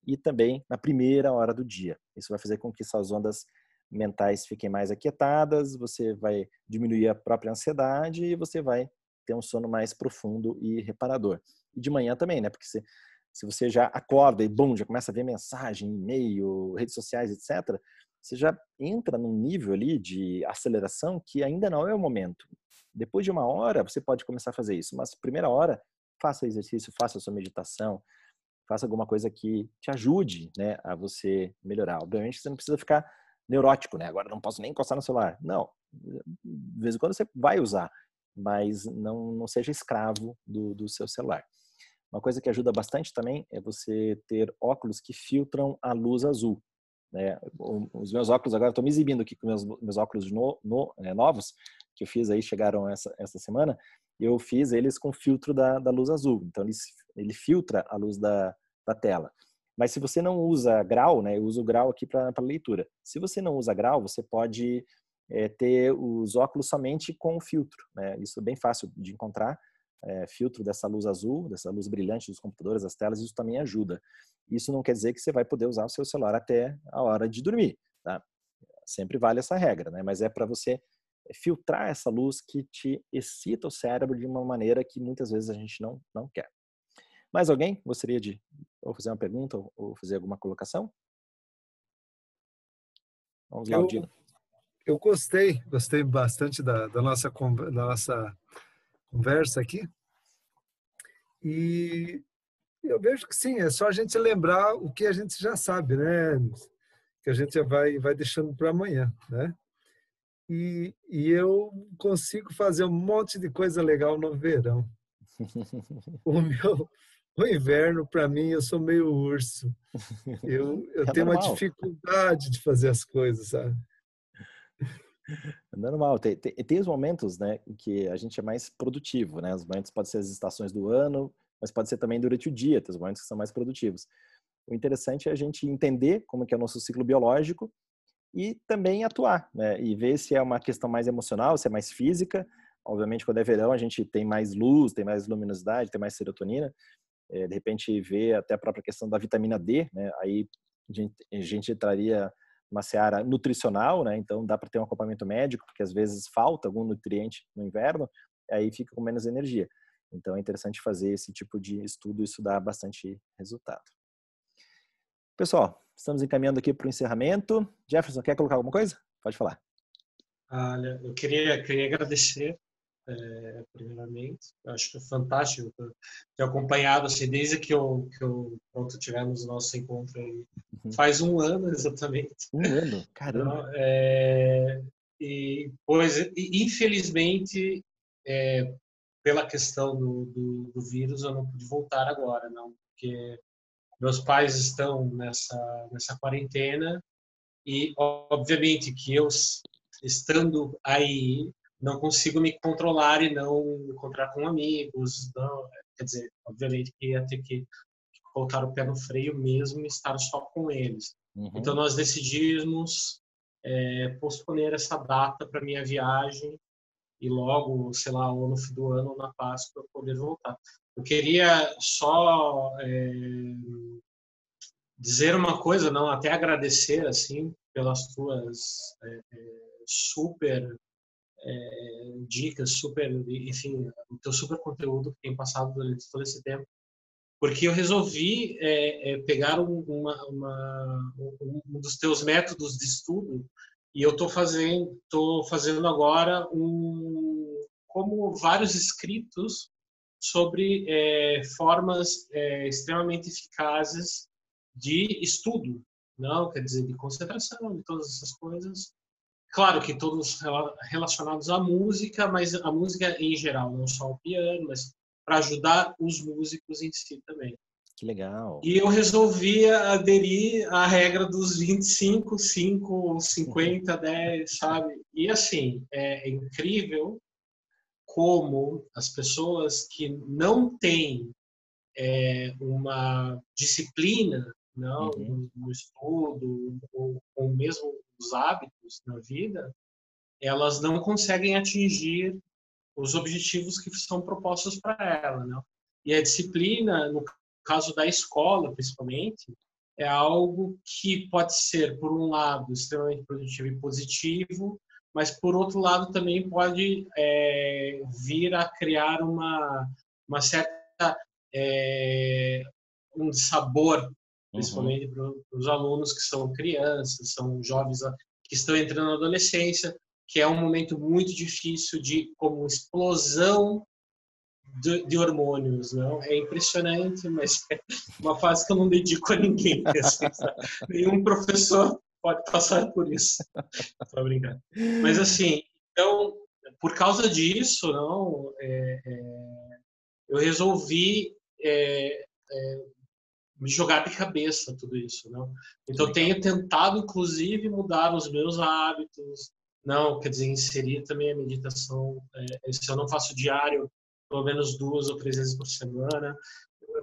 e também na primeira hora do dia. Isso vai fazer com que suas ondas mentais fiquem mais aquietadas, você vai diminuir a própria ansiedade e você vai ter um sono mais profundo e reparador. E de manhã também, né? Porque se, se você já acorda e, bom, já começa a ver mensagem, e-mail, redes sociais, etc., você já entra num nível ali de aceleração que ainda não é o momento. Depois de uma hora, você pode começar a fazer isso, mas primeira hora, faça exercício, faça sua meditação, faça alguma coisa que te ajude né, a você melhorar. Obviamente, você não precisa ficar neurótico, né? Agora não posso nem encostar no celular. Não, de vez em quando você vai usar, mas não, não seja escravo do, do seu celular. Uma coisa que ajuda bastante também é você ter óculos que filtram a luz azul. Né? Os meus óculos, agora estou me exibindo aqui com meus, meus óculos no, no, é, novos, que eu fiz aí, chegaram essa, essa semana, eu fiz eles com filtro da, da luz azul. Então, ele, ele filtra a luz da, da tela. Mas se você não usa grau, né, eu uso o grau aqui para leitura. Se você não usa grau, você pode é, ter os óculos somente com filtro. Né? Isso é bem fácil de encontrar. É, filtro dessa luz azul, dessa luz brilhante dos computadores, das telas, isso também ajuda. Isso não quer dizer que você vai poder usar o seu celular até a hora de dormir, tá? Sempre vale essa regra, né? Mas é para você filtrar essa luz que te excita o cérebro de uma maneira que muitas vezes a gente não, não quer. Mais alguém gostaria de ou fazer uma pergunta ou fazer alguma colocação? Vamos lá, eu, eu gostei, gostei bastante da, da, nossa, da nossa conversa aqui. E eu vejo que sim, é só a gente lembrar o que a gente já sabe, né? Que a gente vai, vai deixando para amanhã, né? E, e eu consigo fazer um monte de coisa legal no verão. O meu, o inverno, para mim, eu sou meio urso. Eu, eu é tenho normal. uma dificuldade de fazer as coisas, sabe? É normal. Tem, tem, tem, os momentos, né, que a gente é mais produtivo, né? Os momentos podem ser as estações do ano, mas pode ser também durante o dia, tem os momentos que são mais produtivos. O interessante é a gente entender como que é o nosso ciclo biológico e também atuar, né? E ver se é uma questão mais emocional, se é mais física. Obviamente, quando é verão, a gente tem mais luz, tem mais luminosidade, tem mais serotonina. É, de repente, ver até a própria questão da vitamina D, né? Aí a gente, a gente uma seara nutricional, né? Então dá para ter um acompanhamento médico, porque às vezes falta algum nutriente no inverno, aí fica com menos energia. Então é interessante fazer esse tipo de estudo, isso dá bastante resultado. Pessoal, estamos encaminhando aqui para o encerramento. Jefferson, quer colocar alguma coisa? Pode falar. Olha, eu queria, queria agradecer, é, primeiramente. Eu acho que é fantástico ter acompanhado, assim, desde que eu, que eu pronto, tivemos o nosso encontro aí. Uhum. Faz um ano, exatamente. Um ano? Caramba! Então, é, e, pois, infelizmente, é, pela questão do, do, do, vírus, eu não pude voltar agora, não, porque meus pais estão nessa, nessa quarentena e, obviamente, que eu, estando aí, não consigo me controlar e não encontrar com amigos, não, quer dizer, obviamente que ia ter que colocar o pé no freio mesmo e estar só com eles. Uhum. Então, nós decidimos é, posponer essa data para minha viagem e logo, sei lá, no fim do ano na Páscoa poder voltar. Eu queria só é, dizer uma coisa, não, até agradecer assim pelas tuas é super é, dicas, super, enfim, o teu super conteúdo que tem passado durante todo esse tempo, porque eu resolvi é, é, pegar um, uma, uma, um dos teus métodos de estudo e eu estou fazendo, tô fazendo agora um, como vários escritos sobre é, formas é, extremamente eficazes de estudo, não quer dizer de concentração, de todas essas coisas. claro que todos relacionados à música, mas a música em geral, não só o piano, mas para ajudar os músicos em si também. Que legal. E eu resolvi aderir à regra dos 25, 5, 50, 10, sabe? E assim, é incrível como as pessoas que não têm é, uma disciplina não, uhum. no, no, estudo, ou, ou mesmo os hábitos na vida, elas não conseguem atingir os objetivos que são propostos para ela. Não? E a disciplina, no caso da escola, principalmente, é algo que pode ser, por um lado, extremamente produtivo e positivo, mas, por outro lado, também pode é, vir a criar uma, uma certa é, um sabor, principalmente uhum. para os alunos que são crianças, são jovens que estão entrando na adolescência, que é um momento muito difícil de como explosão de, de, hormônios, não? É impressionante, mas é uma fase que eu não dedico a ninguém. Assim, Nenhum professor pode passar por isso. Só brincar. Mas assim, então, por causa disso, não, é, é, eu resolvi é, é me jogar de cabeça tudo isso, não? Então tenho tentado, inclusive, mudar os meus hábitos. Não, quer dizer, inserir também a meditação. É, se eu não faço diário, pelo menos duas ou três vezes por semana.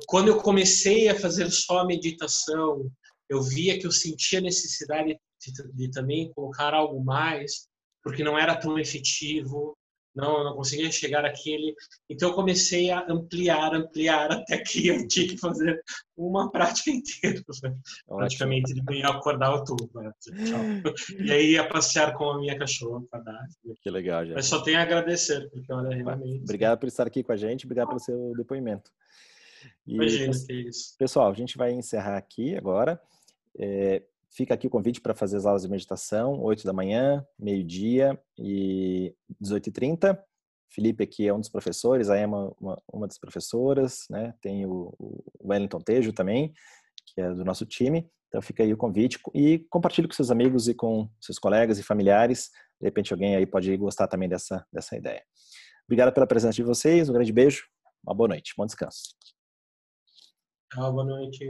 Quando eu comecei a fazer só a meditação, eu via que eu sentia necessidade de, de, também colocar algo mais, porque não era tão efetivo, não, eu não conseguia chegar àquele. Então eu comecei a ampliar, ampliar, até que eu tinha que fazer uma prática inteira, né? praticamente de manhã acordar o tubo. Né? E aí ia passear com a minha cachorra para Que legal, gente. Mas só tenho a agradecer, porque olha, realmente. Obrigado por estar aqui com a gente, obrigado pelo seu depoimento. E, Imagina que é isso. Pessoal, a gente vai encerrar aqui agora. É, fica aqui o convite para fazer as aulas de meditação, 8 da manhã, meio-dia e 18h30. Felipe aqui é um dos professores, a Emma uma, uma das professoras, né? Tem o, o Wellington Tejo também, que é do nosso time. Então fica aí o convite e compartilhe com seus amigos e com seus colegas e familiares. De repente alguém aí pode gostar também dessa, dessa ideia. Obrigado pela presença de vocês, um grande beijo, uma boa noite, bom descanso. Tchau, boa noite.